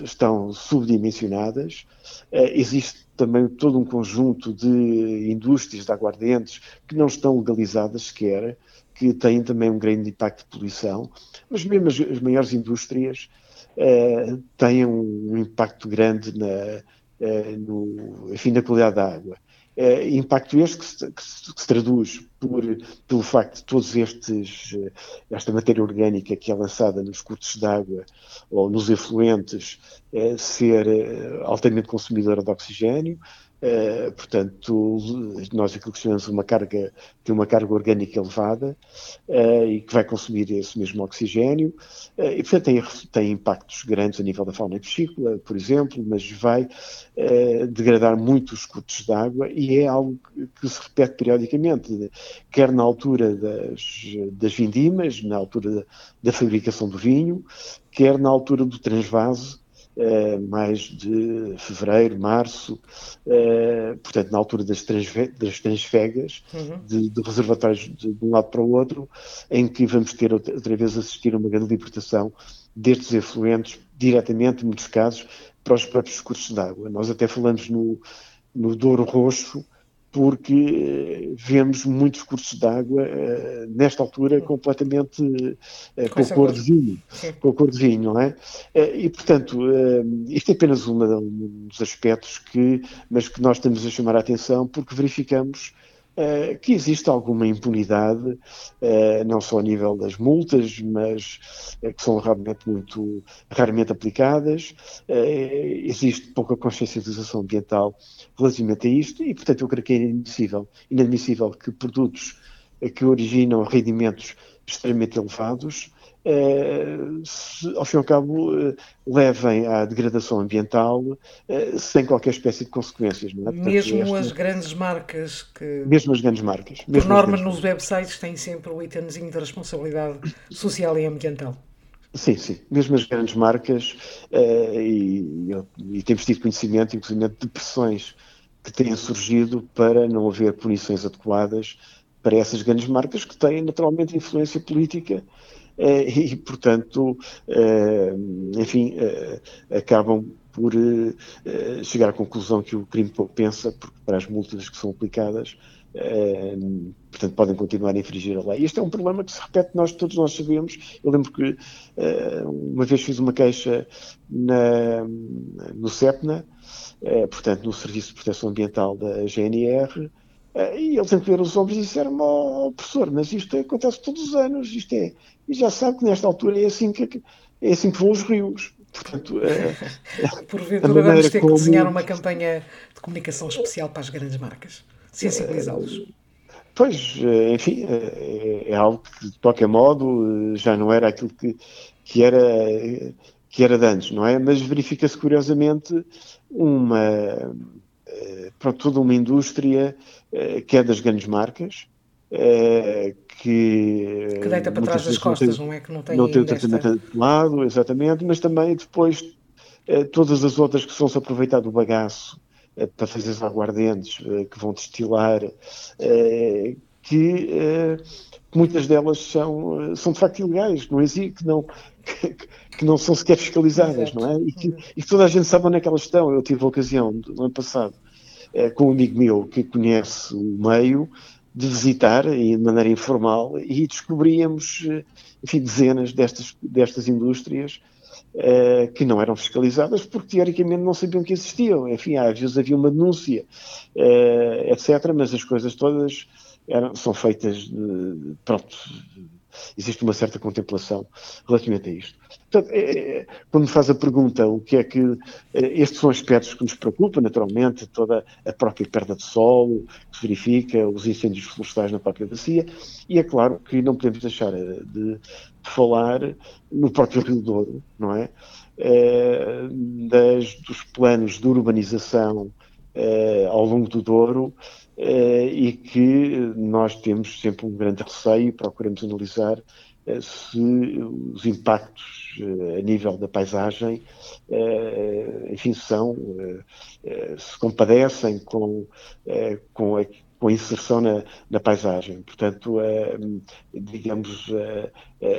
estão subdimensionadas. Existe também todo um conjunto de indústrias de aguardentes que não estão legalizadas sequer, que têm também um grande impacto de poluição, mas mesmo as, as maiores indústrias têm um impacto grande na, eh, no, enfim, na qualidade da água. Uh, impacto este que se, que se, que se traduz por, pelo facto de todos estes, uh, esta matéria orgânica que é lançada nos cursos de água ou nos efluentes ser altamente consumidora de oxigênio, Uh, portanto, nós aquilo que chamamos uma carga, tem uma carga orgânica elevada uh, e que vai consumir esse mesmo oxigênio uh, e, portanto, tem, tem, impactos grandes a nível da fauna piscícola, por exemplo, mas vai degradar muito os curtos de água e é algo que, se repete periodicamente, quer na altura das, das vindimas, na altura da, da fabricação do vinho, quer na altura do transvase, Uh, mais de fevereiro, março, uh, portanto, na altura das, transfe das transfegas, uhum. de, de, reservatórios de, de, um lado para o outro, em que vamos ter outra, outra vez assistir a uma grande libertação destes efluentes, diretamente, em muitos casos, para os próprios cursos de água. Nós até falamos no, no Douro Roxo, porque vemos muitos cursos de água uh, nesta altura completamente uh, com cor de vinho, com cor de vinho, não é? Uh, e portanto, isto é apenas uma, um dos aspectos que, mas que nós temos a chamar a atenção porque verificamos Uh, que existe alguma impunidade, uh, não só a nível das multas, mas uh, que são raramente muito raramente aplicadas. existe pouca consciencialização ambiental relativamente a isto e, portanto, eu creio que é inadmissível, inadmissível que produtos que originam rendimentos extremamente elevados se, ao fim e ao cabo, uh, levem à degradação ambiental uh, sem qualquer espécie de consequências. É? Portanto, mesmo esta... as grandes marcas que. Mesmo as grandes marcas. Por norma, nos websites têm sempre o itemzinho da responsabilidade social e ambiental. Sim, sim. Mesmo as grandes marcas, e, e, temos tido conhecimento, inclusive, de pressões que têm surgido para não haver punições adequadas para essas grandes marcas que têm naturalmente influência política eh, e, portanto, eh, enfim, eh, acabam por chegar à conclusão que o crime pouco pensa, porque para as multas que são aplicadas, portanto, podem continuar a infringir a lei. Este é um problema que se repete, nós todos nós sabemos. Eu lembro que uma vez fiz uma queixa na, no CEPNA, portanto, no Serviço de Proteção Ambiental da GNR, e eles encolheram os ombros e disseram oh, professor, mas isto acontece todos os anos, isto é, e já sabe que nesta altura é assim que, é assim que vão os rios. Portanto, é, Porventura vamos ter que como... desenhar uma campanha de comunicação especial para as grandes marcas, sensibilizá-los. Pois, eh, enfim, é, é, algo que, de qualquer modo, eh, já não era aquilo que, que, era, que era de antes, não é? Mas verifica-se curiosamente uma, pronto, toda uma indústria que é das grandes marcas, que, que deita para trás das costas, não, tem, não, é que não tem não tem o tratamento adequado, exatamente, mas também depois eh, todas as outras que são-se aproveitar do bagaço eh, para fazer os aguardentes, eh, que vão destilar, que muitas delas são, são de facto ilegais, não existe, que não, que, que não são sequer fiscalizadas, Exato. não é? E que, e que, toda a gente sabe onde é que elas estão. Eu tive a ocasião, no ano passado, com um amigo meu que conhece o meio, de visitar de maneira informal e descobríamos, enfim, dezenas destas, destas indústrias uh, que não eram fiscalizadas porque teoricamente não sabiam que existiam. Enfim, às vezes havia uma denúncia, etc., mas as coisas todas eram, são feitas, de, pronto, existe uma certa contemplação relativamente a isto. Portanto, é, é, quando me faz a pergunta o que é que. É, estes são aspectos que nos preocupam, naturalmente, toda a própria perda de solo que se verifica, os incêndios florestais na própria bacia, e é claro que não podemos deixar de, de falar no próprio Rio Douro, não é? é das, dos planos de urbanização é, ao longo do Douro eh, e que nós temos sempre um grande receio e procuramos analisar se os impactos eh, a nível da paisagem, enfim, são, se compadecem com, com a com a inserção na, na, paisagem. Portanto, digamos,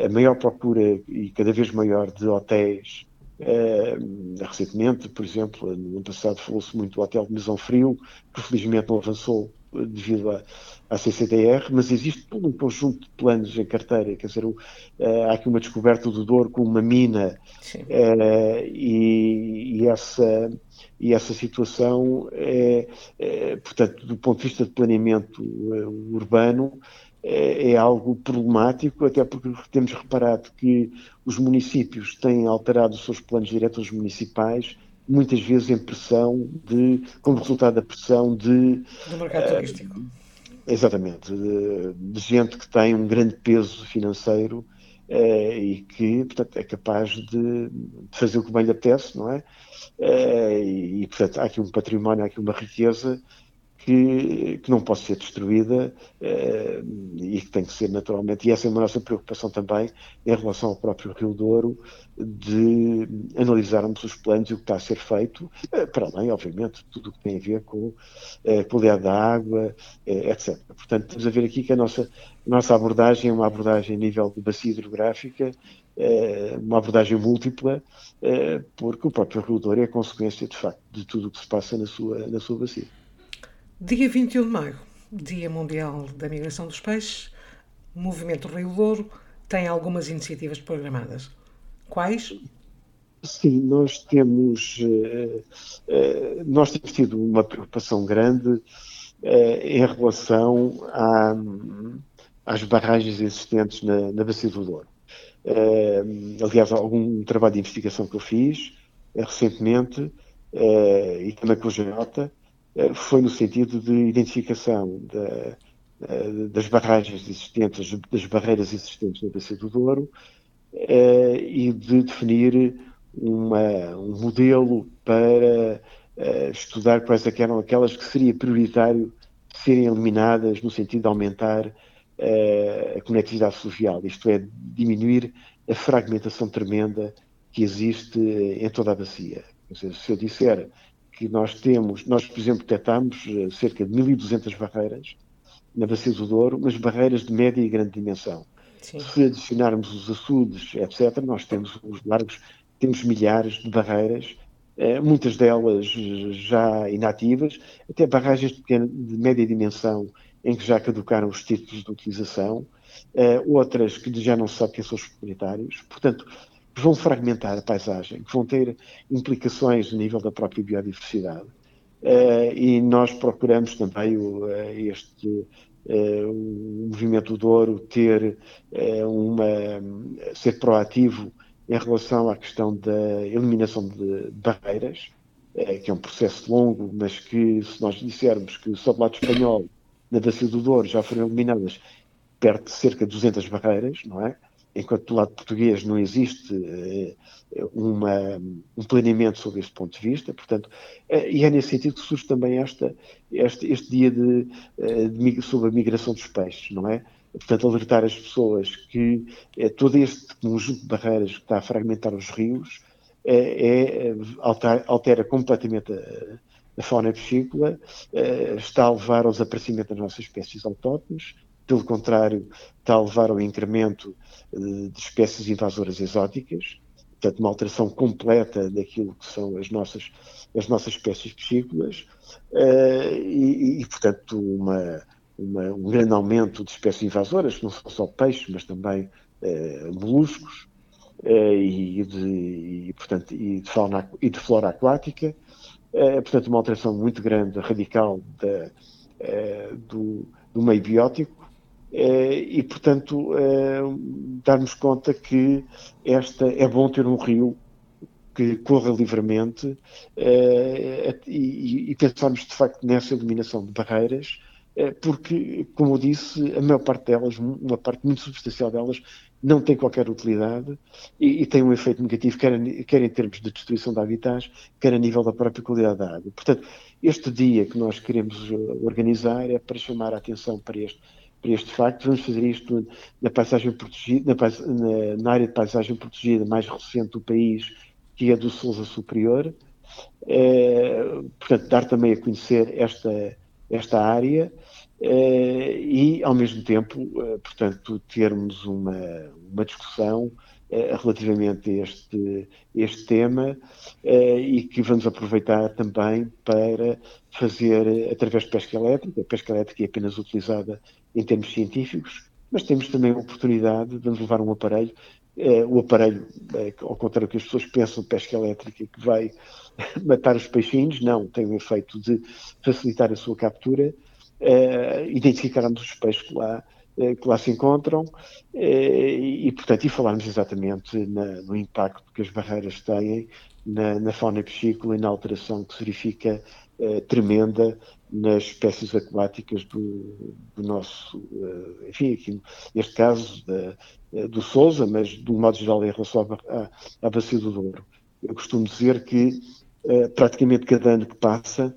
a maior procura e cada vez maior de hotéis recentemente, por exemplo, no ano passado falou-se muito do Hotel de Mesão Frio, que felizmente não avançou devido à, à CCDR, mas existe todo um conjunto de planos em carteira, quer dizer, uh, há aqui uma descoberta do Douro com uma mina uh, e, e, essa, e essa situação é, é, portanto, do ponto de vista de planeamento urbano, é, é, algo problemático, até porque temos reparado que os municípios têm alterado os seus planos diretores municipais, muitas vezes em pressão de, como resultado da pressão de. Do mercado uh, turístico. Exatamente, de, de, gente que tem um grande peso financeiro uh, e que, portanto, é capaz de, de, fazer o que bem lhe apetece, não é? Uh, e, portanto, há aqui um património, há aqui uma riqueza que, que não pode ser destruída uh, e que tem que ser naturalmente, e essa é uma nossa preocupação também em relação ao próprio Rio Douro, de analisarmos os planos e o que está a ser feito, uh, para além, obviamente, tudo o que tem a ver com a uh, qualidade da água, eh, etc. Portanto, temos a ver aqui que a nossa, a nossa abordagem é uma abordagem a nível de bacia hidrográfica, uma abordagem múltipla, porque o próprio Rio Douro é consequência, de facto, de tudo o que se passa na sua, na sua bacia. Dia 21 de maio, Dia Mundial da Migração dos Peixes, o Movimento Rio Douro tem algumas iniciativas programadas. Quais? Sim, nós temos, uh, uh, nós temos tido uma preocupação grande uh, em relação à, às barragens existentes na, na Bacia do Douro. aliás, algum trabalho de investigação que eu fiz recentemente, e também com o Jota, foi no sentido de identificação da, das barragens existentes, das barreiras existentes na Bacia do Douro, e de definir uma, um modelo para estudar quais é eram aquelas que seria prioritário serem eliminadas no sentido de aumentar a conectividade fluvial, isto é, diminuir a fragmentação tremenda que existe em toda a bacia. Seja, se eu disser que nós temos, nós, por exemplo, detectamos eh, cerca de 1.200 barreiras na bacia do Douro, mas barreiras de média e grande dimensão. Sim. Se adicionarmos os açudes, etc., nós temos os largos temos milhares de barreiras, eh, muitas delas já inativas, até barragens de, pequena, de média dimensão em que já caducaram os títulos de utilização, eh, outras que já não se sabe quem são os proprietários. Portanto, vão fragmentar a paisagem, que vão ter implicações a nível da própria biodiversidade. Uh, e nós procuramos também o, uh, este uh, o movimento do Douro ter uma ser proativo em relação à questão da eliminação de barreiras, que é um processo longo, mas que se nós dissermos que só do lado espanhol, na Bacia do Douro, já foram eliminadas perto de cerca de 200 barreiras, não é? Enquanto do lado português não existe é, uma, um planeamento sobre este ponto de vista, portanto, é, e é nesse sentido que surge também esta, este, este dia de, de, sobre a migração dos peixes, não é? portanto, alertar as pessoas que é, todo este conjunto de barreiras que está a fragmentar os rios é, é altera, altera, completamente a, a fauna piscícola, é, está a levar ao desaparecimento das nossas espécies autóctones, pelo contrário, está a levar ao incremento de, de espécies invasoras exóticas, portanto, uma alteração completa daquilo que são as nossas, as nossas espécies piscícolas, e, e, portanto, uma uma, um grande aumento de espécies invasoras, não só peixes, mas também eh, moluscos eh, e, de, e, portanto, e, de fauna, e de flora aquática. Eh, portanto, uma alteração muito grande, radical da, eh, do, do, meio biótico. Eh, e, portanto, eh, darmos conta que esta é bom ter um rio que corra livremente e, e pensarmos de facto nessa eliminação de barreiras porque, como eu disse, a maior parte delas, uma parte muito substancial delas, não tem qualquer utilidade e, e tem um efeito negativo, quer, quer, em termos de destruição de habitats, quer a nível da própria qualidade da água. Portanto, este dia que nós queremos organizar é para chamar a atenção para este, para este facto. Vamos fazer isto na paisagem protegida, na, na, área de paisagem protegida mais recente do país, que é do Sousa Superior. É, portanto, dar também a conhecer esta esta área eh, e, ao mesmo tempo, eh, portanto, termos uma, uma discussão relativamente a este, este tema e que vamos aproveitar também para fazer através de pesca elétrica. A pesca elétrica é apenas utilizada em termos científicos, mas temos também a oportunidade de levar um aparelho o aparelho, ao contrário do que as pessoas pensam pesca elétrica, que vai matar os peixinhos, não, tem o efeito de facilitar a sua captura, uh, identificarmos os peixes que lá, que lá se encontram e, portanto, e falarmos exatamente na, no impacto que as barreiras têm na, na fauna piscícola e na alteração que se verifica tremenda nas espécies aquáticas do, do nosso, enfim, aqui, neste caso da, do Sousa, mas de um modo geral em relação à, à bacia do Douro. Eu costumo dizer que eh, praticamente cada ano que passa,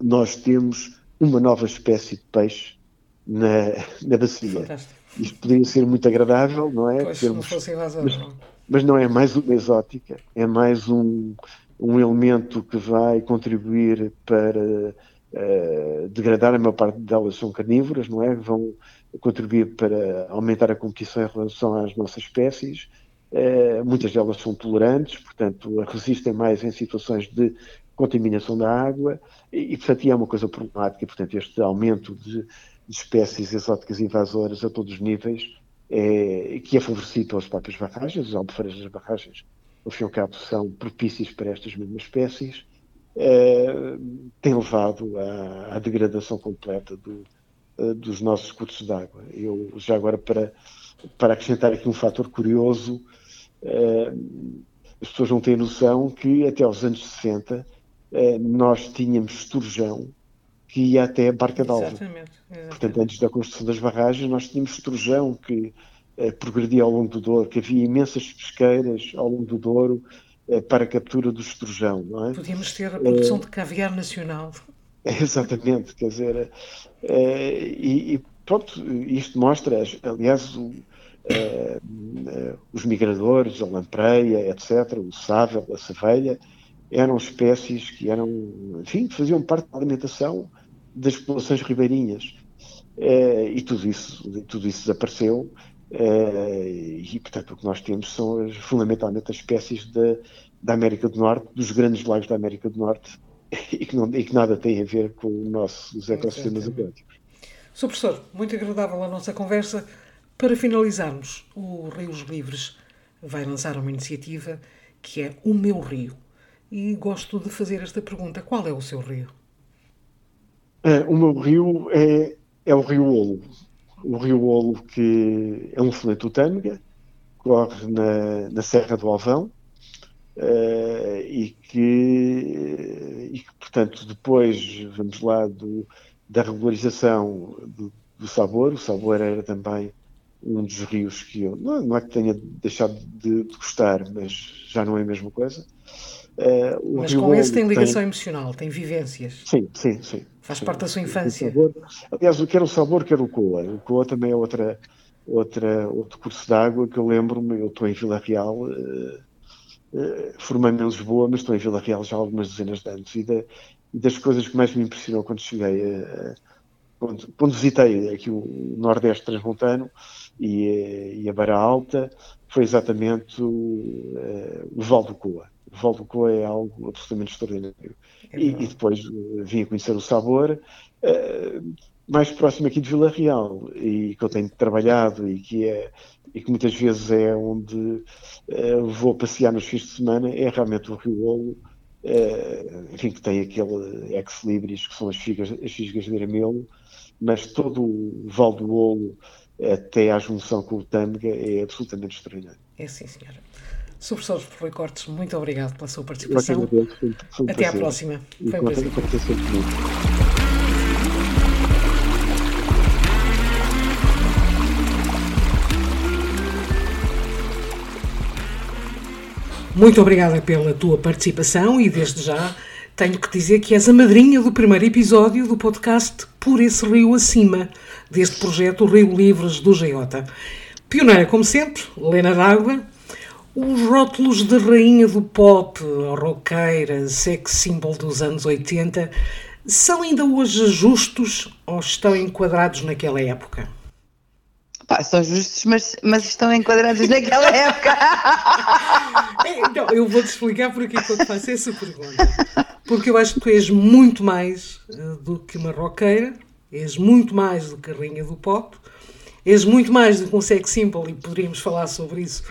nós temos uma nova espécie de peixe na, na bacia. Fantástico. Isto poderia ser muito agradável, não é? Pois, Termos, não fosse mas, mas, não é mais uma exótica, é mais um, um elemento que vai contribuir para uh, degradar, a maior parte delas são carnívoras, não é? Vão contribuir para aumentar a competição em relação às nossas espécies, eh, muitas delas são tolerantes, portanto, resistem mais em situações de contaminação da água, e, e portanto é uma coisa problemática, portanto este aumento de, de espécies exóticas invasoras a todos os níveis, é, que é favorecido pelas próprias barragens, as albufeiras das barragens, ao fim e ao cabo, são propícios para estas mesmas espécies, é, tem levado à, à, degradação completa do, uh, dos nossos cursos d'água. Eu, já agora, para, para acrescentar aqui um fator curioso, uh, as pessoas não têm noção que até aos anos 60 uh, nós tínhamos esturjão que ia até a Barca d'Alva. Exatamente, exatamente. Portanto, antes da construção das barragens, nós tínhamos esturjão que progredia ao longo do Douro, que havia imensas pesqueiras ao longo do Douro, eh, para a captura do estrujão, não é? Podíamos ter a produção de caviar nacional. Exatamente, quer dizer, e, e, pronto, isto mostra, aliás, o, os migradores, a lampreia, etc., o sável, a cervelha, eram espécies que eram, enfim, faziam parte da alimentação das populações ribeirinhas. e tudo isso, tudo isso desapareceu e, portanto, o que nós temos são as, fundamentalmente as espécies da, da América do Norte, dos grandes lagos da América do Norte, e que, não, e que nada tem a ver com os nossos ecossistemas aquáticos. Sr. Professor, muito agradável a nossa conversa. Para finalizarmos, o Rios Livres vai lançar uma iniciativa que é O Meu Rio. E gosto de fazer esta pergunta: qual é o seu rio? Uh, o meu rio é, é o Rio Olo o rio Olo, que é um fluente do Tâmega, corre na, na Serra do Alvão, uh, e, que, e que, portanto, depois, vamos lá, do, da regularização do, do Sabor, o Sabor era também um dos rios que eu, não, não é que tenha deixado de, de, gostar, mas já não é a mesma coisa. Uh, mas com esse tem ligação tem... emocional, tem vivências. Sim, sim, sim. Faz parte da sua infância. Aliás, quer o sabor, quer o coa. O coa também é outra, outra, outro curso de água que eu lembro-me, eu estou em Vila Real, uh, uh, formei-me em Lisboa, mas estou em Vila Real já há algumas dezenas de anos. E, da, e das coisas que mais me impressionou quando cheguei, uh, quando, quando, visitei aqui o Nordeste Transmontano e, e a Beira Alta, foi exatamente o, o Val do Coa. O Val do Coa é algo absolutamente extraordinário. É e, e, depois uh, vim a conhecer o sabor, uh, mais próximo aqui de Vila Real, e que eu tenho trabalhado e que, é, e que muitas vezes é onde vou passear nos fins de semana, é realmente o Rio Olo, enfim, que tem aquele ex-libris, que são as figas, as figas de Aramelo, mas todo o Val do Olo, até à junção com o Tâmega, é absolutamente extraordinário. É sim, senhora. Sr. Professor Rui Cortes, muito obrigado pela sua participação. Até à próxima. Foi um prazer. Muito obrigada pela tua participação e desde já tenho que dizer que és a madrinha do primeiro episódio do podcast Por esse Rio Acima, deste projeto Rio Livres do Geota. Pioneira, como sempre, Lena d'Água, os rótulos de rainha do pop, roqueira, sex symbol dos anos 80, são ainda hoje justos ou estão enquadrados naquela época? Pá, são justos, mas, mas estão enquadrados naquela época. Então, eu vou-te explicar porque é que eu te faço essa pergunta. Porque eu acho que tu és muito mais uh, do que uma roqueira, és muito mais do que a rainha do pop, és muito mais do que um sex symbol, e poderíamos falar sobre isso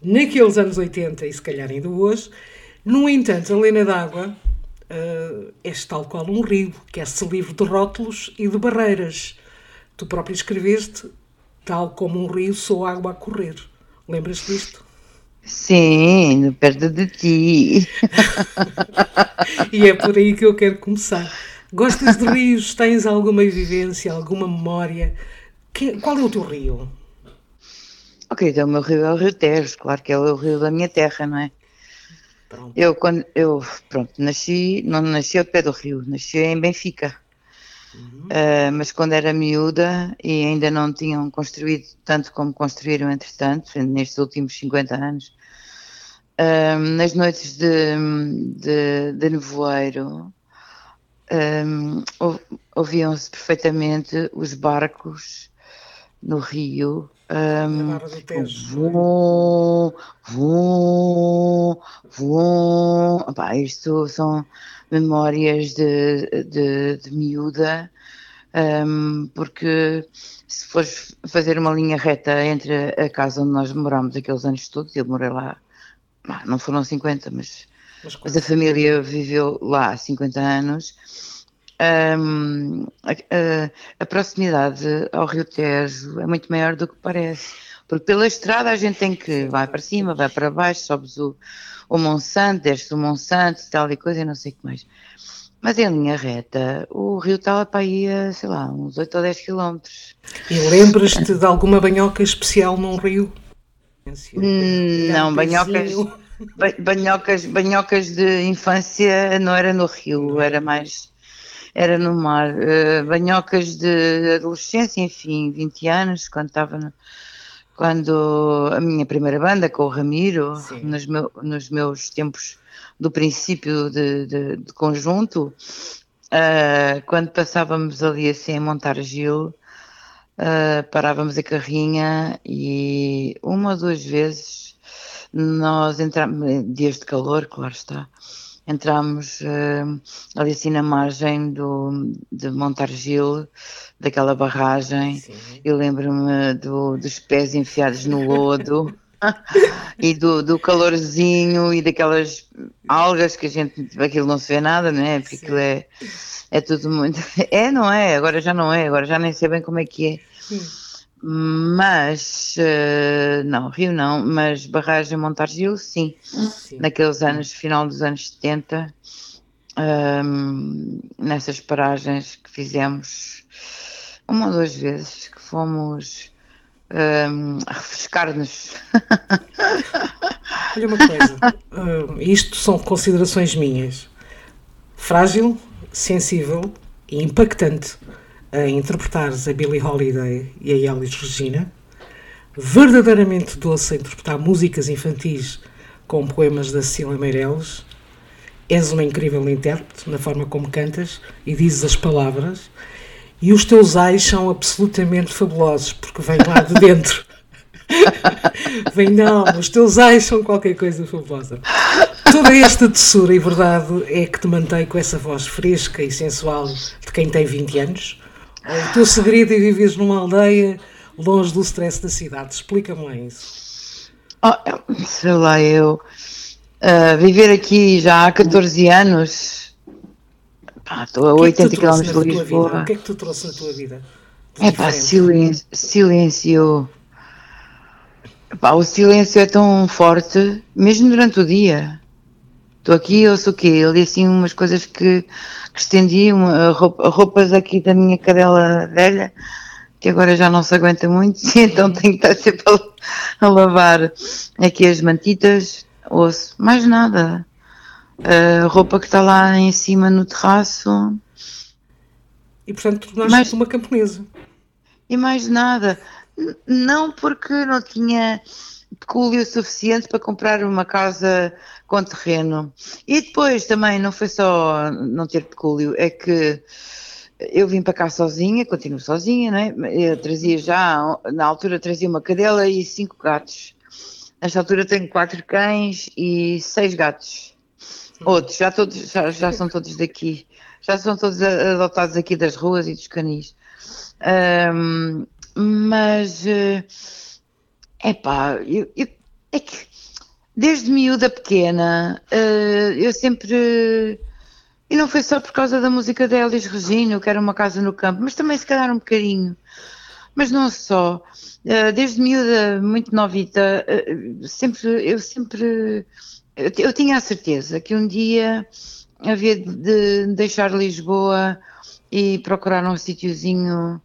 naqueles anos 80 e se calhar ainda hoje. No entanto, a Lena d'Água uh, é tal qual um rio, que é-se livre de rótulos e de barreiras. Tu próprio escreveste, tal como um rio, sou água a correr. Lembras-te disto? Sim, perto de ti. e é por aí que eu quero começar. Gostas de rios? Tens alguma vivência, alguma memória? Que, qual é o teu rio? Ok, então o meu rio é o Rio Tejo, claro que é o rio da minha terra, não é? Pronto. Eu, quando, eu, pronto, nasci, não nasci ao pé do rio, nasci em Benfica. Uhum. Uh, mas quando era miúda e ainda não tinham construído tanto como construíram entretanto, nestes últimos 50 anos, uh, nas noites de, de, de nevoeiro, um, ouviam-se perfeitamente os barcos no Rio. Um, vum, vum, vum. Opa, isto são memórias de, de, de miúda, um, porque se fores fazer uma linha reta entre a casa onde nós morámos aqueles anos todos, eu morei lá, não foram 50, mas, mas, mas a família viveu lá há 50 anos. Um, a, a, a, proximidade ao Rio Tejo é muito maior do que parece. Porque pela estrada a gente tem que vai para cima, vai para baixo, sobes o, o Monsanto, desce o Monsanto, tal e coisa, e não sei o que mais. Mas em linha reta, o rio estava para aí a, sei lá, uns 8 ou 10 quilómetros. E lembras-te de alguma banhoca especial num rio? Hum, não, banhocas, banhocas, banhocas de infância não era no rio, era mais era no mar. Uh, banhocas de adolescência, enfim, 20 anos, quando estava no, quando a minha primeira banda com o Ramiro, nos, meu, nos, meus tempos do princípio de, de, de conjunto, uh, quando passávamos ali assim a montar Gil, uh, parávamos a carrinha e uma ou duas vezes nós entramos, dias de calor, claro está, entramos uh, ali assim na margem do, de Montargil, daquela barragem. Sim. Eu lembro-me do, dos pés enfiados no lodo. e do, do calorzinho e daquelas algas que a gente, aquilo não se vê nada, não é? Porque aquilo é, é tudo muito. É, não é? Agora já não é, agora já nem sei bem como é que é. Sim. Mas, uh, não, Rio não, mas Barragem Montargil, sim. sim. Naqueles anos, final dos anos 70, um, ehm, nessas paragens que fizemos uma ou duas vezes, que fomos um, ehm, refrescar-nos. Olha uma coisa, uh, isto são considerações minhas. Frágil, sensível e impactante a interpretares a Billie Holiday e a Elis Regina, verdadeiramente doce a interpretar músicas infantis com poemas da Cecília Meirelles, és uma incrível intérprete na forma como cantas e dizes as palavras, e os teus ais são absolutamente fabulosos, porque vêm lá de dentro. Vem não, os teus ais são qualquer coisa fabulosa. Toda esta doçura e verdade é que te mantém com essa voz fresca e sensual de quem tem 20 anos, o teu segredo é viveres numa aldeia longe do stress da cidade. Explica-me lá isso. Oh, sei lá, eu uh, viver aqui já há 14 anos. Pá, estou a 80 km de Lisboa. O que é que tu trouxe na tua vida? É pá, silêncio. silêncio. Pá, o silêncio é tão forte, mesmo durante o dia. Estou aqui, ouço o quê? Eu li assim umas coisas que, que estendi, uma, roupa, roupas aqui da minha cadela velha, que agora já não se aguenta muito, então tenho que estar sempre a, a lavar aqui as mantitas, ouço, mais nada. A roupa que está lá em cima no terraço. E portanto tornaste-te uma camponesa. E mais nada. Não porque não tinha pecúlio suficiente para comprar uma casa com terreno. E depois também não foi só não ter pecúlio, é que eu vim para cá sozinha, continuo sozinha, não é? Eu trazia já, na altura trazia uma cadela e cinco gatos. Nesta altura tenho quatro cães e seis gatos. Outros, já, todos, já, já são todos daqui. Já são todos adotados aqui das ruas e dos canis. Um, mas, é uh, pá, eu, eu, é que Desde miúda pequena, uh, eu sempre. E não foi só por causa da música da Elis Regina, que era uma casa no campo, mas também se calhar um bocadinho. Mas não só. Uh, desde miúda, muito novita, uh, sempre, eu sempre. Eu, tinha a certeza que um dia havia de deixar Lisboa e procurar um sítiozinho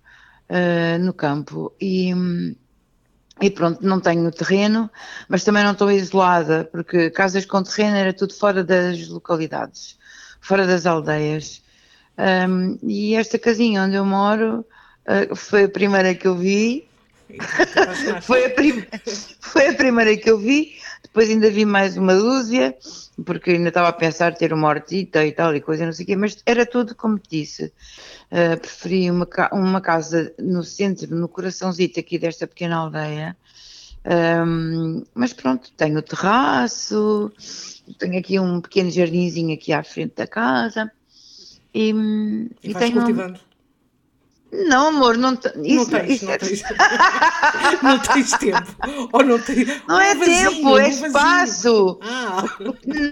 no campo. E. E pronto, não tenho terreno, mas também não estou isolada, porque casas com terreno era tudo fora das localidades, fora das aldeias. Um, e esta casinha onde eu moro uh, foi a primeira que eu vi. foi, a prim... foi a primeira que eu vi. Depois ainda vi mais uma dúzia, porque ainda estava a pensar ter uma hortita e tal e coisa, não sei o quê, mas era tudo como te disse. Uh, preferi uma, uma casa no centro, no coraçãozito aqui desta pequena aldeia. Um, mas pronto, tenho o terraço, tenho aqui um pequeno jardinzinho aqui à frente da casa. E, e, e tenho. cultivando? Não, amor, não, isso, não tens, isso não, é... tens. não tens tempo. Ou não, tens... não é, é tempo, é espaço. Ah.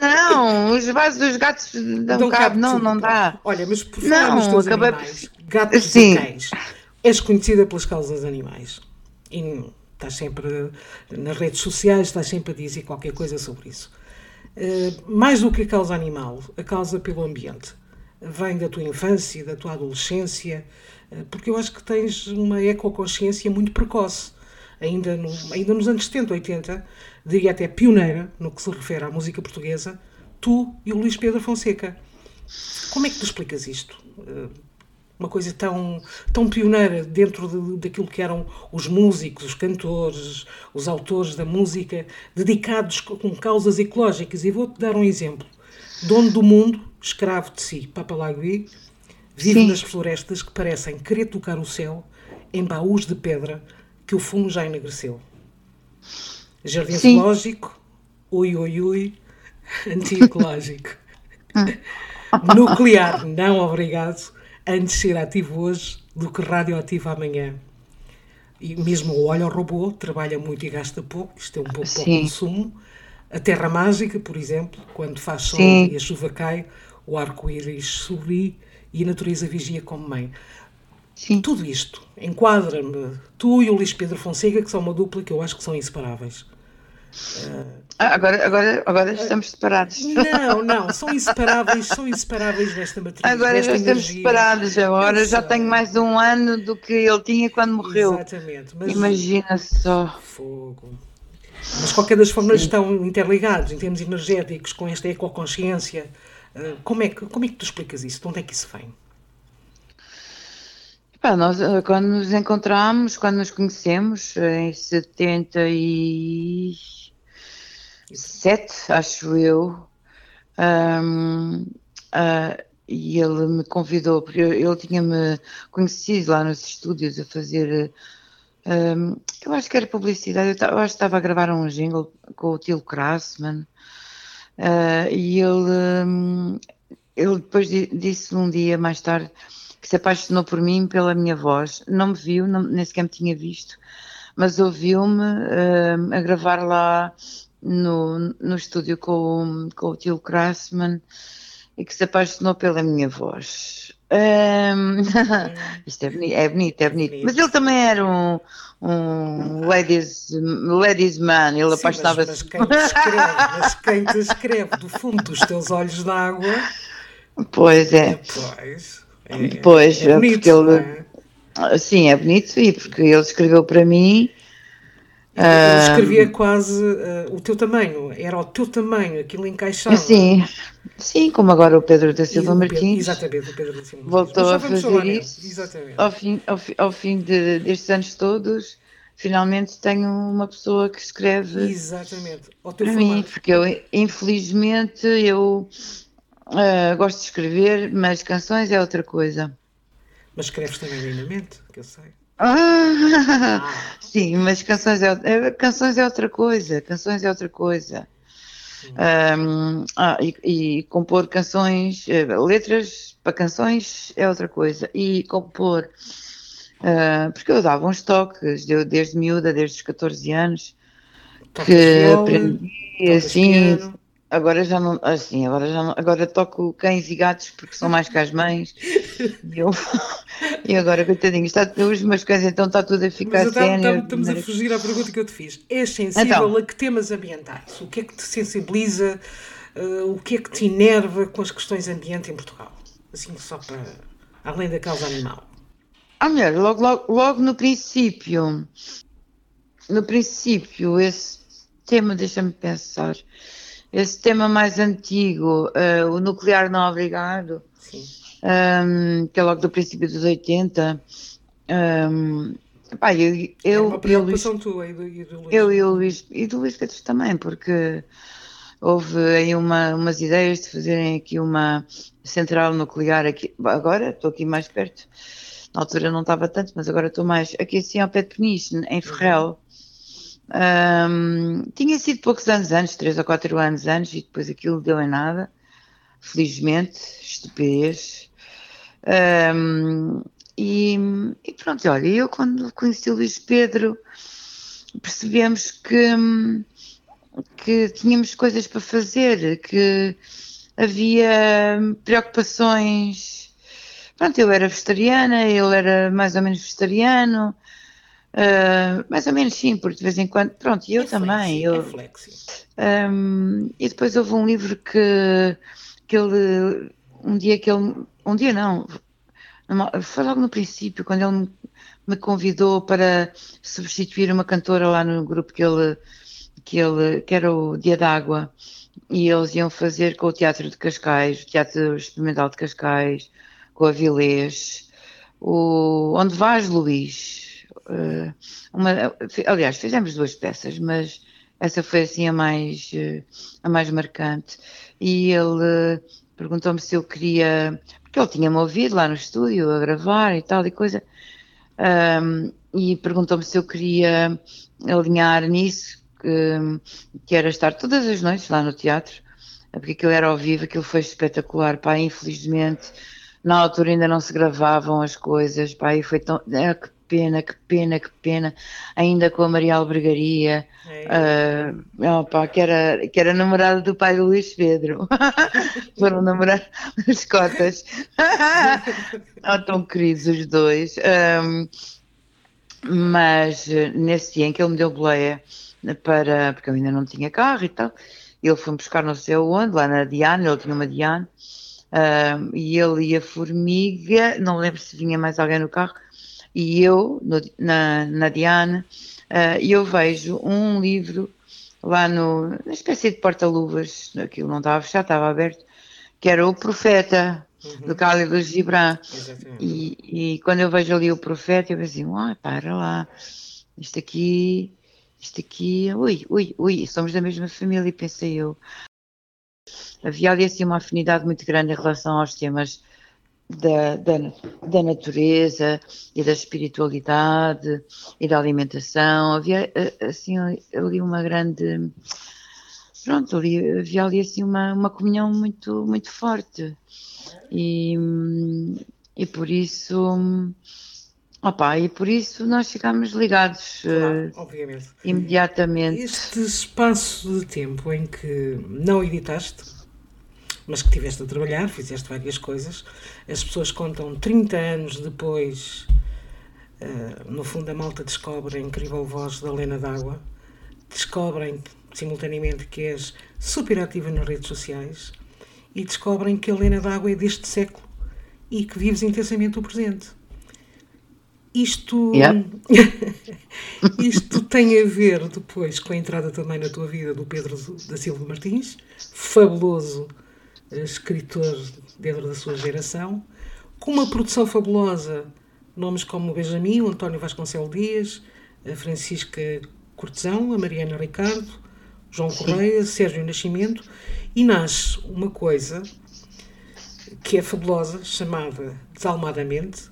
Não, os vasos dos gatos dão, dão cabo, não, não dá. Olha, mas por falar nos teus acabei... animais, gatos Sim. e cães, és conhecida pelas causas animais. E estás sempre nas redes sociais, estás sempre a dizer qualquer coisa sobre isso. Uh, mais do que a causa animal, a causa pelo ambiente. Vem da tua infância, da tua adolescência, porque eu acho que tens uma ecoconsciência muito precoce. Ainda, no, ainda nos anos 70, 80, diria até pioneira no que se refere à música portuguesa, tu e o Luís Pedro Fonseca. Como é que tu explicas isto? Eh, uma coisa tão, tão pioneira dentro de, daquilo que eram os músicos, os cantores, os autores da música, dedicados com causas ecológicas. E vou-te dar um exemplo. Dono do mundo, escravo de si, Papalagui, Vive Sim. nas florestas que parecem querer tocar o céu em baús de pedra que o fumo já enegreceu. Jardim Sim. zoológico, ui ui ui, antiecológico. Nuclear, não obrigado, antes ser ativo hoje do que radioativo amanhã. E mesmo o óleo robô trabalha muito e gasta pouco, isto é um pouco para o consumo. A terra mágica, por exemplo, quando faz sol Sim. e a chuva cai, o arco-íris sorri e a natureza vigia como mãe. Sim. Tudo isto enquadra-me, tu e o Luís Pedro Fonseca, que são uma dupla que eu acho que são inseparáveis. Uh, agora, agora, agora estamos separados. Não, não, são inseparáveis, são inseparáveis nesta matriz. Agora já estamos separados, agora já tenho mais de um ano do que ele tinha quando morreu. Exatamente. Mas, Imagina só. Fogo. Mas qualquer das formas estão interligados em termos energéticos com esta ecoconsciência como é, que, como é que tu explicas isso? De onde é que isso vem? nós, eh, quando nos encontramos, quando nos conhecemos, em 77, acho eu, um, uh, ah, e ele me convidou, porque ele tinha-me conhecido lá nos estúdios a fazer. Um, eu acho que era publicidade, eu, eu acho que estava a gravar um jingle com o Tilo Krassman. Uh, e ele, um, ele depois disse um dia mais tarde que se apaixonou por mim pela minha voz. Não me viu, não, nem sequer me tinha visto, mas ouviu-me uh, a gravar lá no, no estúdio com, com o tio Krassman e que se apaixonou pela minha voz. Um, isto é bonito, é bonito, é bonito. Mas ele também era um, um ladies, ladies man, ele apaixonava-se. Mas, quem te escreve, mas quem te escreve do fundo dos teus olhos d'água. Pois é. Pois, é, pois é bonito, porque ele. É? Sim, é bonito, e porque ele escreveu para mim ele escrevia quase uh, o teu tamanho, era o teu tamanho, aquilo encaixava. Sim, sim, como agora o Pedro da Silva Martins. Exatamente, o Pedro da Silva Voltou a fazer isso. Exatamente. Ao fim, ao, ao fim de, destes anos todos, finalmente tenho uma pessoa que escreve. Exatamente, ao teu para formato. mim, porque eu, infelizmente, eu uh, gosto de escrever, mas canções é outra coisa. Mas escreves também lindamente, que eu sei. Ah, sim, mas canções é, é, canções é outra coisa, canções é outra coisa. Um, ah, e, e, compor canções, eh, letras para canções é outra coisa. E compor, uh, porque eu dava uns toques, eu, desde miúda, desde os 14 anos, que aprendi assim, Agora já não, assim, agora já não, agora toco cães e gatos porque são mais que as mães. E, eu, e agora, coitadinho, está, os meus cães então está tudo a ficar Mas, sério. Estamos a fugir à pergunta que eu te fiz. És sensível então, a que temas ambientais? O que é que te sensibiliza? Uh, o que é que te enerva com as questões ambiente em Portugal? Assim, só para. além da causa animal. Ah, melhor, logo, logo, logo no princípio. No princípio, esse tema, deixa-me pensar esse tema mais antigo, uh, o nuclear não obrigado, um, ehm, que é logo do princípio dos 80, um, ehm, Pá, eu, eu, é uma preocupação eu, tua e do, e do Luís. Eu e o Luís, e do Luís Pedro também, porque houve aí uma, umas ideias de fazerem aqui uma central nuclear aqui. Agora estou aqui mais perto. Na altura não estava tanto, mas agora estou mais aqui assim ao pé de Peniche, em Ferrel. Um, tinha sido poucos anos antes, três ou quatro anos antes, e depois aquilo deu em nada. Felizmente, estupidez. Um, e, e, pronto, olha, eu quando conheci o Luís Pedro percebemos que, que tínhamos coisas para fazer, que havia preocupações. Pronto, eu era vegetariana, ele era mais ou menos vegetariano, uh, mais ou menos sim, porque de vez em quando, pronto, eu é também. eu, é um, e depois houve um livro que, que ele, um dia que ele, um dia não, foi logo no princípio, quando ele me convidou para substituir uma cantora lá no grupo que ele, que ele, que era o Dia d'Água, e eles iam fazer com o Teatro de Cascais, o Teatro Experimental de Cascais, com a Vilês, o Onde Vais, Luís? Uh, uma, aliás, fizemos duas peças, mas essa foi assim a mais, uh, a mais marcante. E ele uh, perguntou-me se eu queria que ele tinha-me ouvido lá no estúdio a gravar e tal e coisa, um, e perguntou-me se eu queria alinhar nisso, que, que, era estar todas as noites lá no teatro, porque aquilo era ao vivo, aquilo foi espetacular, pá, infelizmente, na altura ainda não se gravavam as coisas, pá, e foi tão, é, pena, que pena, que pena, ainda com a Maria Albergaria, é. uh, opa, que, era, que era namorada do pai do Luís Pedro. Foram namorar as cotas. oh, tão queridos os dois. Um, mas nesse dia em que ele me deu boleia para, porque eu ainda não tinha carro e tal, ele foi buscar não sei onde, lá na Diana, ele tinha uma Diana, um, e ele e a Formiga, não lembro se vinha mais alguém no carro, e eu, no, na, na Diane, uh, eu vejo um livro lá no, na espécie de porta-luvas, aquilo não estava fechado, estava aberto, que era o Profeta, uhum. do Khalil Gibran. E, e quando eu vejo ali o Profeta, eu penso assim, ah, para lá, isto aqui, isto aqui, ui, ui, ui, somos da mesma família, pensei eu. Havia ali assim uma afinidade muito grande em relação aos temas da, da, da, natureza e da espiritualidade e da alimentação. Havia eh, assim ali uma grande pronto, ali, havia ali assim uma, uma comunhão muito, muito forte. E, e por isso opa, e por isso nós ficámos ligados uh, imediatamente. Este espaço de tempo em que não editaste mas que tiveste a trabalhar, fizeste várias coisas. As pessoas contam 30 anos depois, uh, no fundo, a malta descobre a incrível voz da Lena D'Água, descobrem simultaneamente que és super ativa nas redes sociais e descobrem que a Lena D'Água é deste século e que vives intensamente o presente. Isto, yeah. isto tem a ver depois com a entrada também na tua vida do Pedro da Silva Martins, fabuloso escritor dentro da sua geração, com uma produção fabulosa, nomes como o Benjamin, o António Vasconcelos Dias, a Francisca Cortesão, a Mariana Ricardo, João Correia, Sérgio Nascimento, e nasce uma coisa que é fabulosa, chamada Desalmadamente,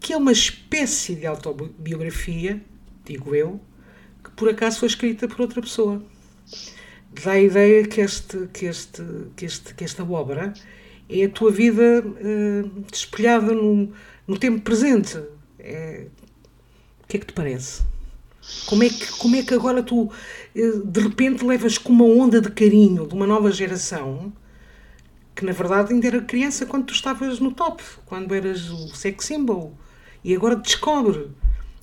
que é uma espécie de autobiografia, digo eu, que por acaso foi escrita por outra pessoa dá a ideia que, este, que, este, que, este, que esta obra é a tua vida uh, espelhada no, no tempo presente. É, o que é que te parece? Como é que, como é que agora tu, uh, de repente, levas com uma onda de carinho de uma nova geração que, na verdade, ainda era criança quando tu estavas no top, quando eras o sex symbol, e agora descobre.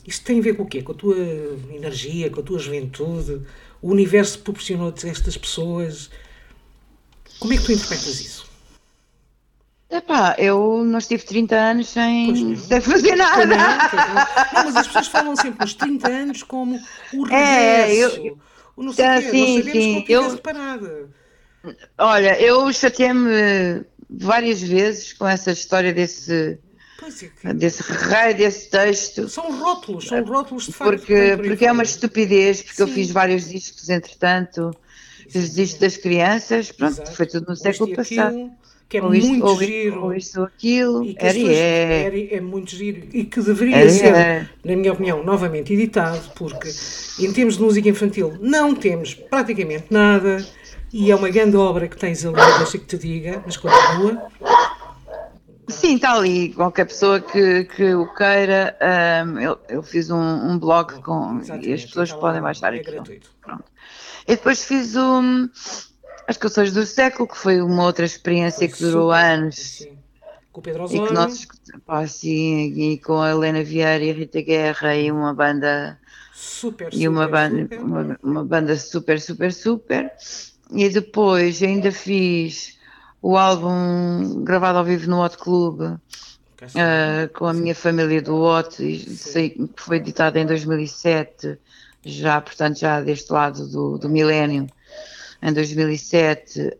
Isto tem a ver com o quê? Com a tua energia, com a tua juventude, o universo proporcionou-te estas pessoas. Como é que tu interpretas isso? Epá, eu não estive 30 anos sem, sem fazer nada. Não, não, mas as pessoas falam sempre os 30 anos como o regresso. É, eu, o não sei ah, quê, sim, não sim. eu, reparada. Olha, eu chateei-me várias vezes com essa história desse, é desse raio desse texto. São rótulos, são rótulos de facto. Porque, porque é uma estupidez, porque Sim. eu fiz vários discos entretanto, fiz discos das crianças, pronto, Exato. foi tudo no século passado. que é ou muito isto, giro. Ou isto ou aquilo. E que era, é. Era, é muito giro. E que deveria era, ser, é. na minha opinião, novamente editado, porque em termos de música infantil não temos praticamente nada. E é uma grande obra que tens ali, deixa que te diga, mas continua. Sim, está ali. Qualquer pessoa que, que o queira, um, eu, eu fiz um, um blog com. E as pessoas então, podem baixar é aqui. gratuito. Pronto. E depois fiz um, as canções do século, que foi uma outra experiência foi que durou super, anos. Sim. Com o Pedro Osório. E, que nós, pá, sim, e com a Helena Vieira e a Rita Guerra e uma banda. Super, e uma super, banda, super. Uma, uma banda super, super, super. E depois ainda fiz o álbum gravado ao vivo no Hot Club uh, com a minha família do Hot, que foi editado em 2007, já, portanto, já deste lado do, do milénio, em 2007, uh,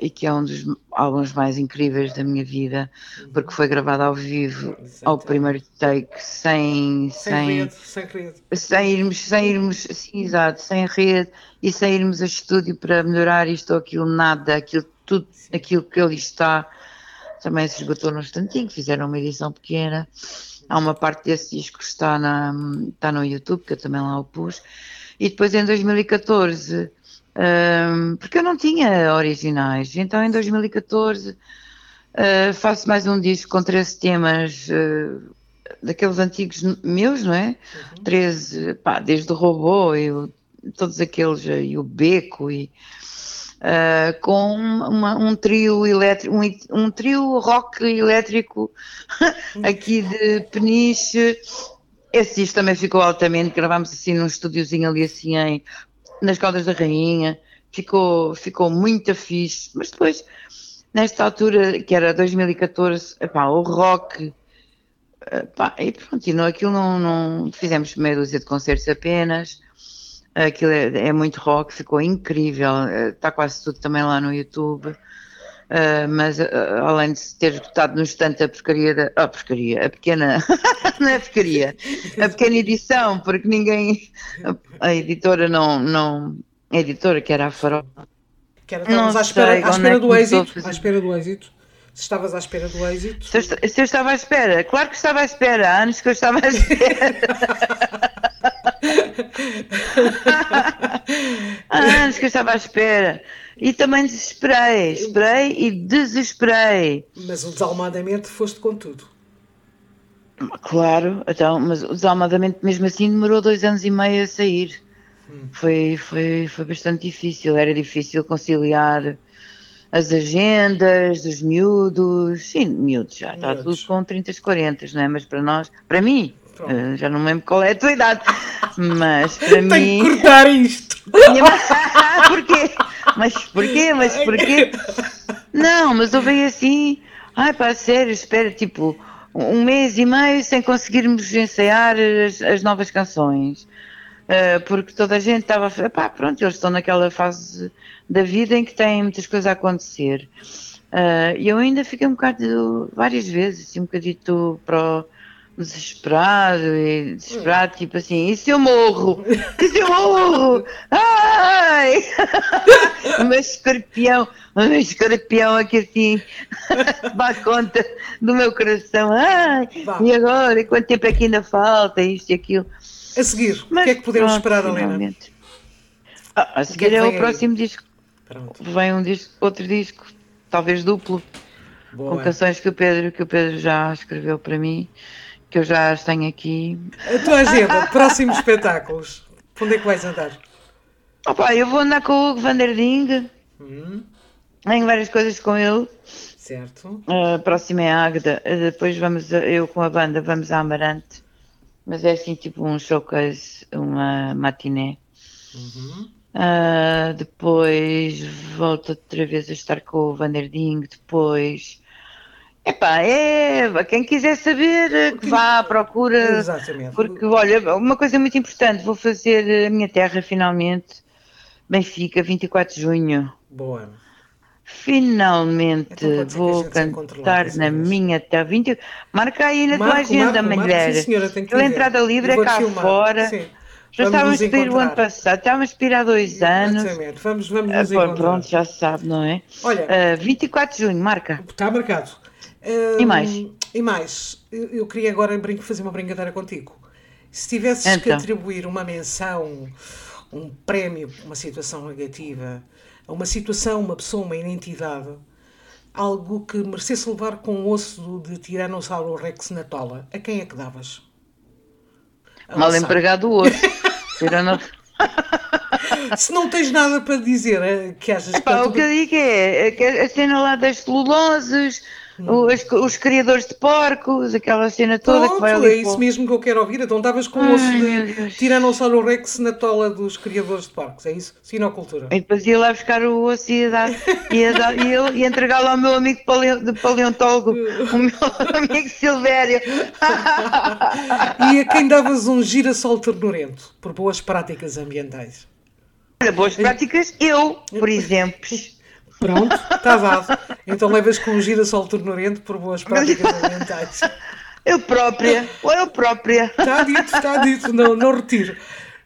e que é um dos álbuns mais incríveis da minha vida, uhum. porque foi gravado ao vivo, ao primeiro take, sem. Sem, sem rede, sem rede. Sem irmos, sem irmos, sim, exato, sem rede e sem irmos a estúdio para melhorar isto ou aquilo, nada, aquilo tudo aquilo que ali está também se esgotou no instantinho, fizeram uma edição pequena. Há uma parte desse disco que está, na, está no YouTube, que eu também lá o pus. E depois em 2014, um, porque eu não tinha originais, então em 2014 uh, hum, faço mais um disco com 13 temas uh, daqueles antigos meus, não é? Uhum. 13, pá, desde o robô e o, todos aqueles, e o beco e uh, com uma, um trio elétrico, um, um, trio rock elétrico aqui de Peniche. Esse disco também ficou altamente, gravámos assim num estúdiozinho ali assim em, nas Caldas da Rainha, ficou, ficou muito fixe, mas depois, nesta altura, que era 2014, epá, o rock, epá, e pronto, e não, aquilo não, não, fizemos meia dúzia de concertos apenas, Aquilo é, é muito rock, ficou incrível. Está eh, quase tudo também lá no YouTube. Uh, mas uh, além de ter esgotado no instante a porcaria da. A porcaria, a pequena. não é porcaria. A pequena edição, porque ninguém. A, a editora não, não. A editora, que era a Farol. Que era, não à espera, à espera é do êxito. À espera do êxito. Se estavas à espera do êxito. Se eu, se eu, estava à espera, claro que estava à espera. Há anos que eu estava à espera. Há anos que eu estava à espera. E também desesperei, esperei e desesperei. Mas o desalmadamente foste com tudo. Claro, então, mas o desalmadamente mesmo assim demorou dois anos e meio a sair. Hum. Foi, foi, foi bastante difícil, era difícil conciliar as agendas dos miúdos, sim, miúdos já, está tudo com 30, 40, não é? Mas para nós, para mim, uh, já não me lembro qual é a tua idade, mas para Tenho mim. Tenho que cortar isto! porquê? Mas porquê? Mas porquê? Não, mas eu veio assim, ai pá, sério, espera, tipo, um mês e meio sem conseguirmos ensaiar as, as novas canções. Uh, porque toda a gente estava, pá, pronto, eles estão naquela fase da vida em que têm muitas coisas a acontecer. Uh, e eu ainda fiquei um bocado, várias vezes, assim, um bocadito para desesperado e desesperado, tipo assim, e se eu morro? E se eu morro? Ai! o meu escorpião, o meu escorpião aqui assim, dá conta do meu coração. Ai! E agora? E quanto tempo é que ainda falta? Isto e aquilo. A seguir, Mas, o que é que podemos pronto, esperar, Helena? Ah, a seguir é, é o próximo disco. Pronto. Vem um disco, outro disco, talvez duplo, Boa. com canções que o Pedro, que o Pedro já escreveu para mim que eu já as tenho aqui. A tua agenda, próximos espetáculos. Onde é que vais andar? Opa, eu vou andar com o Hugo Van der Ding. Hum. Tenho várias coisas com ele. Certo. A próxima é a Águeda. Depois vamos, eu com a banda, vamos a Amarante. Mas é assim, tipo um showcase, uma matiné. Uhum. Uh, depois volto outra vez a estar com o Van der Ding. Depois Epá, é, quem quiser saber, que vá à procura. Exatamente. Porque, olha, uma coisa muito importante, vou fazer a minha terra finalmente, Benfica, 24 de junho. Boa. Finalmente então vou cantar na minha até 20. Marca aí na marco, tua agenda, marco, mulher. Marco, senhora, tem que entrada livre é cá filmar. fora. Sim. Já estávamos a ir o ano passado, estávamos a ir há dois anos. Exatamente, vamos, vamos nos ah, Pronto, já sabe, não é? Olha, uh, ah, 24 de junho, marca. Está marcado. Uh, e mais? E mais, eu, eu queria agora fazer uma brincadeira contigo. Se tivesses então. que atribuir uma menção, um prémio, uma situação negativa, a uma situação, uma pessoa, uma identidade, algo que merecesse levar com o osso de Tiranossauro Rex na tola, a quem é que davas? Mal empregado hoje. Se não tens nada para dizer, eh, que achas Epá, que. O que eu digo é, é que a cena lá das celuloses, os, os, criadores de porcos, aquela cena toda Pronto, que vai ali. É isso mesmo que eu quero ouvir. Então estavas com o osso de Tiranossauro Rex na tola dos criadores de porcos, é isso? Sinocultura. E depois ia lá buscar o osso e ia, dar, ia, dar, ia, ia entregá-lo ao meu amigo de paleontólogo, o meu amigo Silvério. e a quem davas um girassol ternurento por boas práticas ambientais? Olha, boas práticas, eu, por exemplo. Pronto, está dado. Então levas com um girassol ternurento por boas práticas ambientais. Eu própria, ou eu própria. Está dito, está dito, não, não retiro.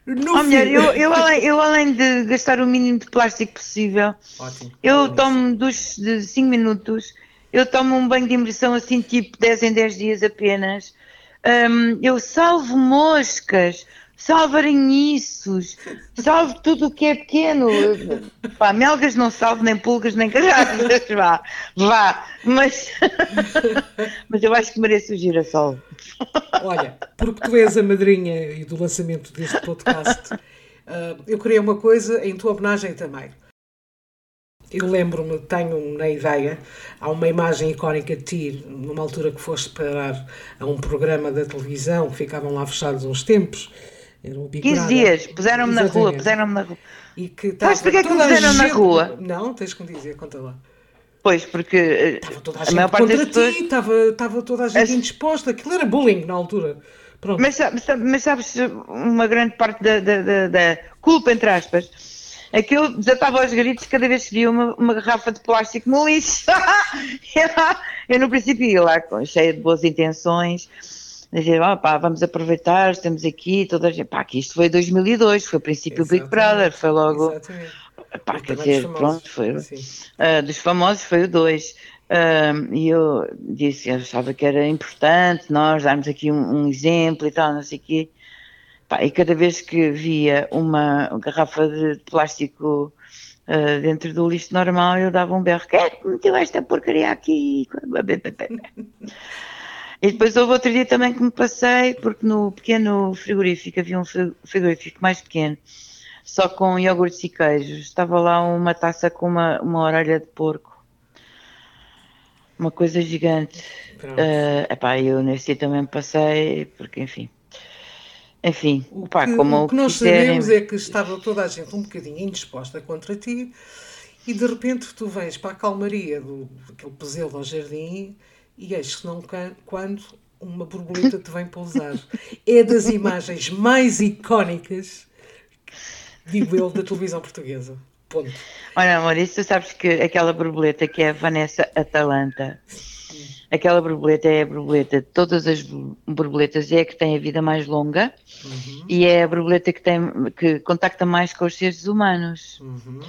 No oh, mulher, eu, eu, além, eu além de gastar o mínimo de plástico possível, Ótimo. eu tomo dos 5 minutos, eu tomo um banho de imersão assim tipo 10 em 10 dias apenas. Um, eu salvo moscas, salve aranhiços, salve tudo o que é pequeno. Pá, melgas não salvo, nem pulgas, nem carraças, vá, vá, mas, mas eu acho que mereço o girassol. Olha, porque tu és a madrinha e do lançamento deste podcast, uh, eu queria uma coisa em tua homenagem também. Eu lembro-me, tenho na ideia, há uma imagem icónica de ti, numa altura que foste parar a um programa da televisão, que ficavam lá fechados uns tempos, era o 15 dias, puseram-me na rua, puseram-me na rua. E que Mas porquê que me puseram gente... na rua? Não, tens que me dizer, conta lá. Pois, porque eh, estava toda a, a gente contra ti, pessoas... estava, estava toda a gente As... indisposta, aquilo era bullying na altura. Pronto. Mas, mas, sabes, uma grande parte da, da, da, culpa, entre aspas, é que eu desatava aos gritos cada vez que via uma, uma garrafa de plástico no lixo. eu no princípio ia lá cheia de boas intenções dizer, oh, pá, vamos aproveitar, estamos aqui, toda a gente, pá, que isto foi 2002, foi o princípio do Big Brother, foi logo, Exatamente. pá, quer dizer, pronto, foi, uh, dos famosos foi o 2, uh, e eu disse, eu achava que era importante nós darmos aqui um, um exemplo e tal, não sei o quê, pá, e cada vez que via uma garrafa de plástico Uh, dentro do lixo normal eu dava um berro, quem meteu esta porcaria aqui? E depois houve outro dia também que me passei, porque no pequeno frigorífico havia um frigorífico mais pequeno, só com iogurtes e queijos. Estava lá uma taça com uma, uma orelha de porco. Uma coisa gigante. Uh, epá, eu nesse dia também me passei, porque enfim. Enfim, o pá, que, como o que nós quiserem... sabemos é que estava toda a gente um bocadinho indisposta contra ti e de repente tu vens para a calmaria do aquele pesadelo ao jardim e eis que não quando uma borboleta te vem pousar. É das imagens mais icónicas, digo eu, da televisão portuguesa. Ponto. Olha, isso tu sabes que aquela borboleta que é a Vanessa Atalanta, aquela borboleta é a borboleta de todas as borboletas, é a que tem a vida mais longa uhum. e é a borboleta que, tem, que contacta mais com os seres humanos. Uhum.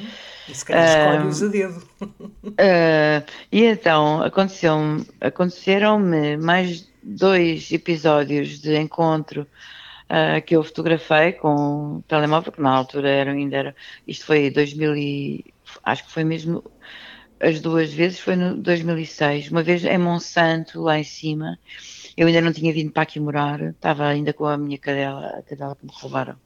E se calhar escolhe-os a dedo. Uh, e então aconteceu aconteceram-me mais dois episódios de encontro uh, que eu fotografei com o telemóvel, que na altura era, ainda era. Isto foi 2000 e, acho que foi mesmo as duas vezes, foi no 2006. Uma vez em Monsanto, lá em cima. Eu ainda não tinha vindo para aqui morar, estava ainda com a minha cadela, a cadela que me roubaram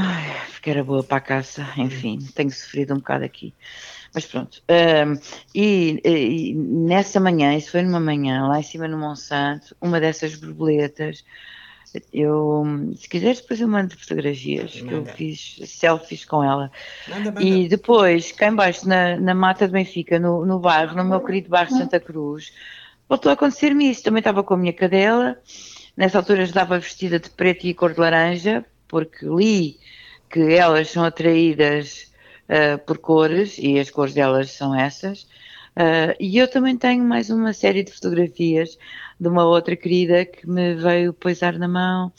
Ai, porque era boa para a caça, enfim, tenho sofrido um bocado aqui. Mas pronto. Um, e, e, nessa manhã, isso foi numa manhã, lá em cima no Monsanto, uma dessas borboletas, eu, se quiseres, depois eu mando fotografias, que eu fiz selfies com ela. Manda, manda. E depois, cá embaixo, na, na mata de Benfica, no, no bairro, no meu querido bairro Santa Cruz, voltou a acontecer-me isso. Também estava com a minha cadela, nessa altura estava vestida de preto e cor de laranja, porque li que elas são atraídas uh, por cores e as cores delas são essas. Uh, e eu também tenho mais uma série de fotografias de uma outra querida que me veio poisar na mão.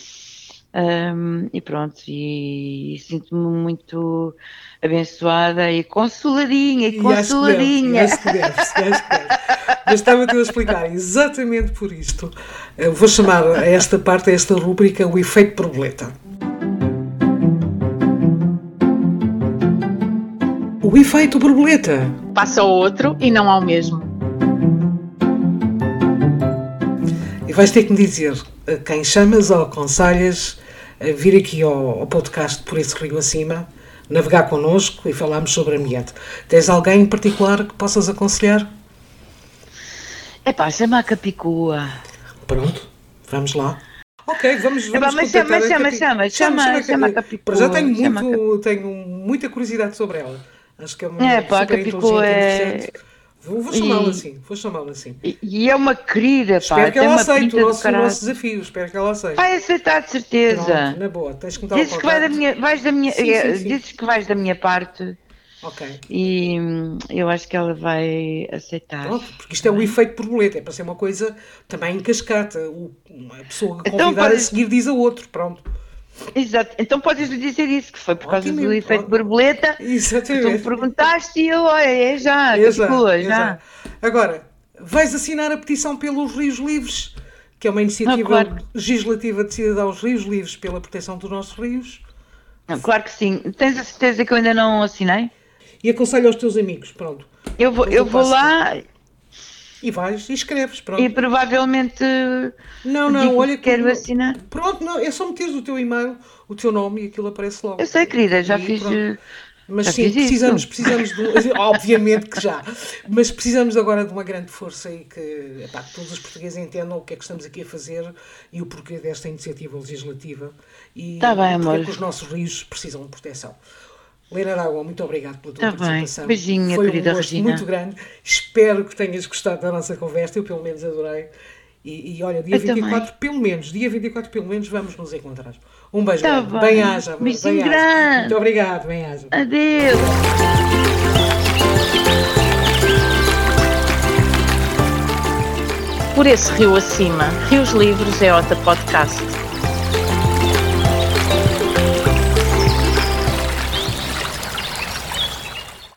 Um, e pronto, e, e sinto-me muito abençoada e consoladinha, e consoladinha. Acho que deve, acho que deve, acho que deve. Mas estava-te a explicar exatamente por isto. Eu vou chamar a esta parte, a esta rubrica, o efeito borboleta. O efeito borboleta. Passa ao outro e não ao mesmo. E vais ter que me dizer a quem chamas ou aconselhas a vir aqui ao, ao podcast Por esse Rio Acima, navegar connosco e falarmos sobre ambiente. Tens alguém em particular que possas aconselhar? É pá, chama a Capicua. Pronto, vamos lá. Ok, vamos, vamos Epá, mas chama, chama, chama, chama, chama, a Capicua. Já tenho, muito, tenho muita curiosidade sobre ela. Acho que é uma é, pá, a Capicua é... Vou, vou chamá-la assim, vou chamá-la assim. E, e, é uma querida, Espero pá. que ela aceite o nosso, o nosso, desafio, espero que ela aceite. Vai aceitar de certeza. Pronto, na boa, tens que me dar dizes que vai da minha, vais da minha, sim, sim, sim. Dizes que vais da minha parte. Ok. E eu acho que ela vai aceitar. Pronto, porque isto é o efeito borboleta, é para ser uma coisa também em cascata. O, a pessoa convidada então, a seguir diz a outro, pronto. Exato, então podes lhe dizer isso, que foi por causa do efeito borboleta. Exatamente. Tu me perguntaste e eu, olha, é já, exato, boa, já. Agora, vais assinar a petição pelos Rios Livres, que é uma iniciativa ah, claro. legislativa de cidadãos Rios Livres pela proteção dos nossos rios. Ah, claro que sim. Tens a certeza que eu ainda não assinei? E aconselho aos teus amigos, pronto. Eu vou, eu vou lá e vais e escreves, pronto. E provavelmente. Não, não, olha que. Quero assinar. Pronto, não, é só meteres o teu e-mail, o teu nome e aquilo aparece logo. Eu sei, querida, já e, fiz. Pronto. Eh, mas já sim, precisamos, isso. precisamos de. obviamente que já. Mas precisamos agora de uma grande força e que epá, todos os portugueses entendam o que é que estamos aqui a fazer e o porquê desta iniciativa legislativa. E tá bem, amor. que os nossos rios precisam de proteção. Lena D'Água, muito obrigado pela tua tá participação. Bem. Beijinho, Foi querida um gosto Regina. muito grande. Espero que tenhas gostado da nossa conversa. Eu, pelo menos, adorei. E, e olha, dia eu 24, também. pelo menos, dia 24, pelo menos, vamos nos encontrar. Um beijo tá grande. Bem bem grande. Muito obrigado. Bem haja. Adeus. Por esse rio acima, Rios Livres é outra podcast.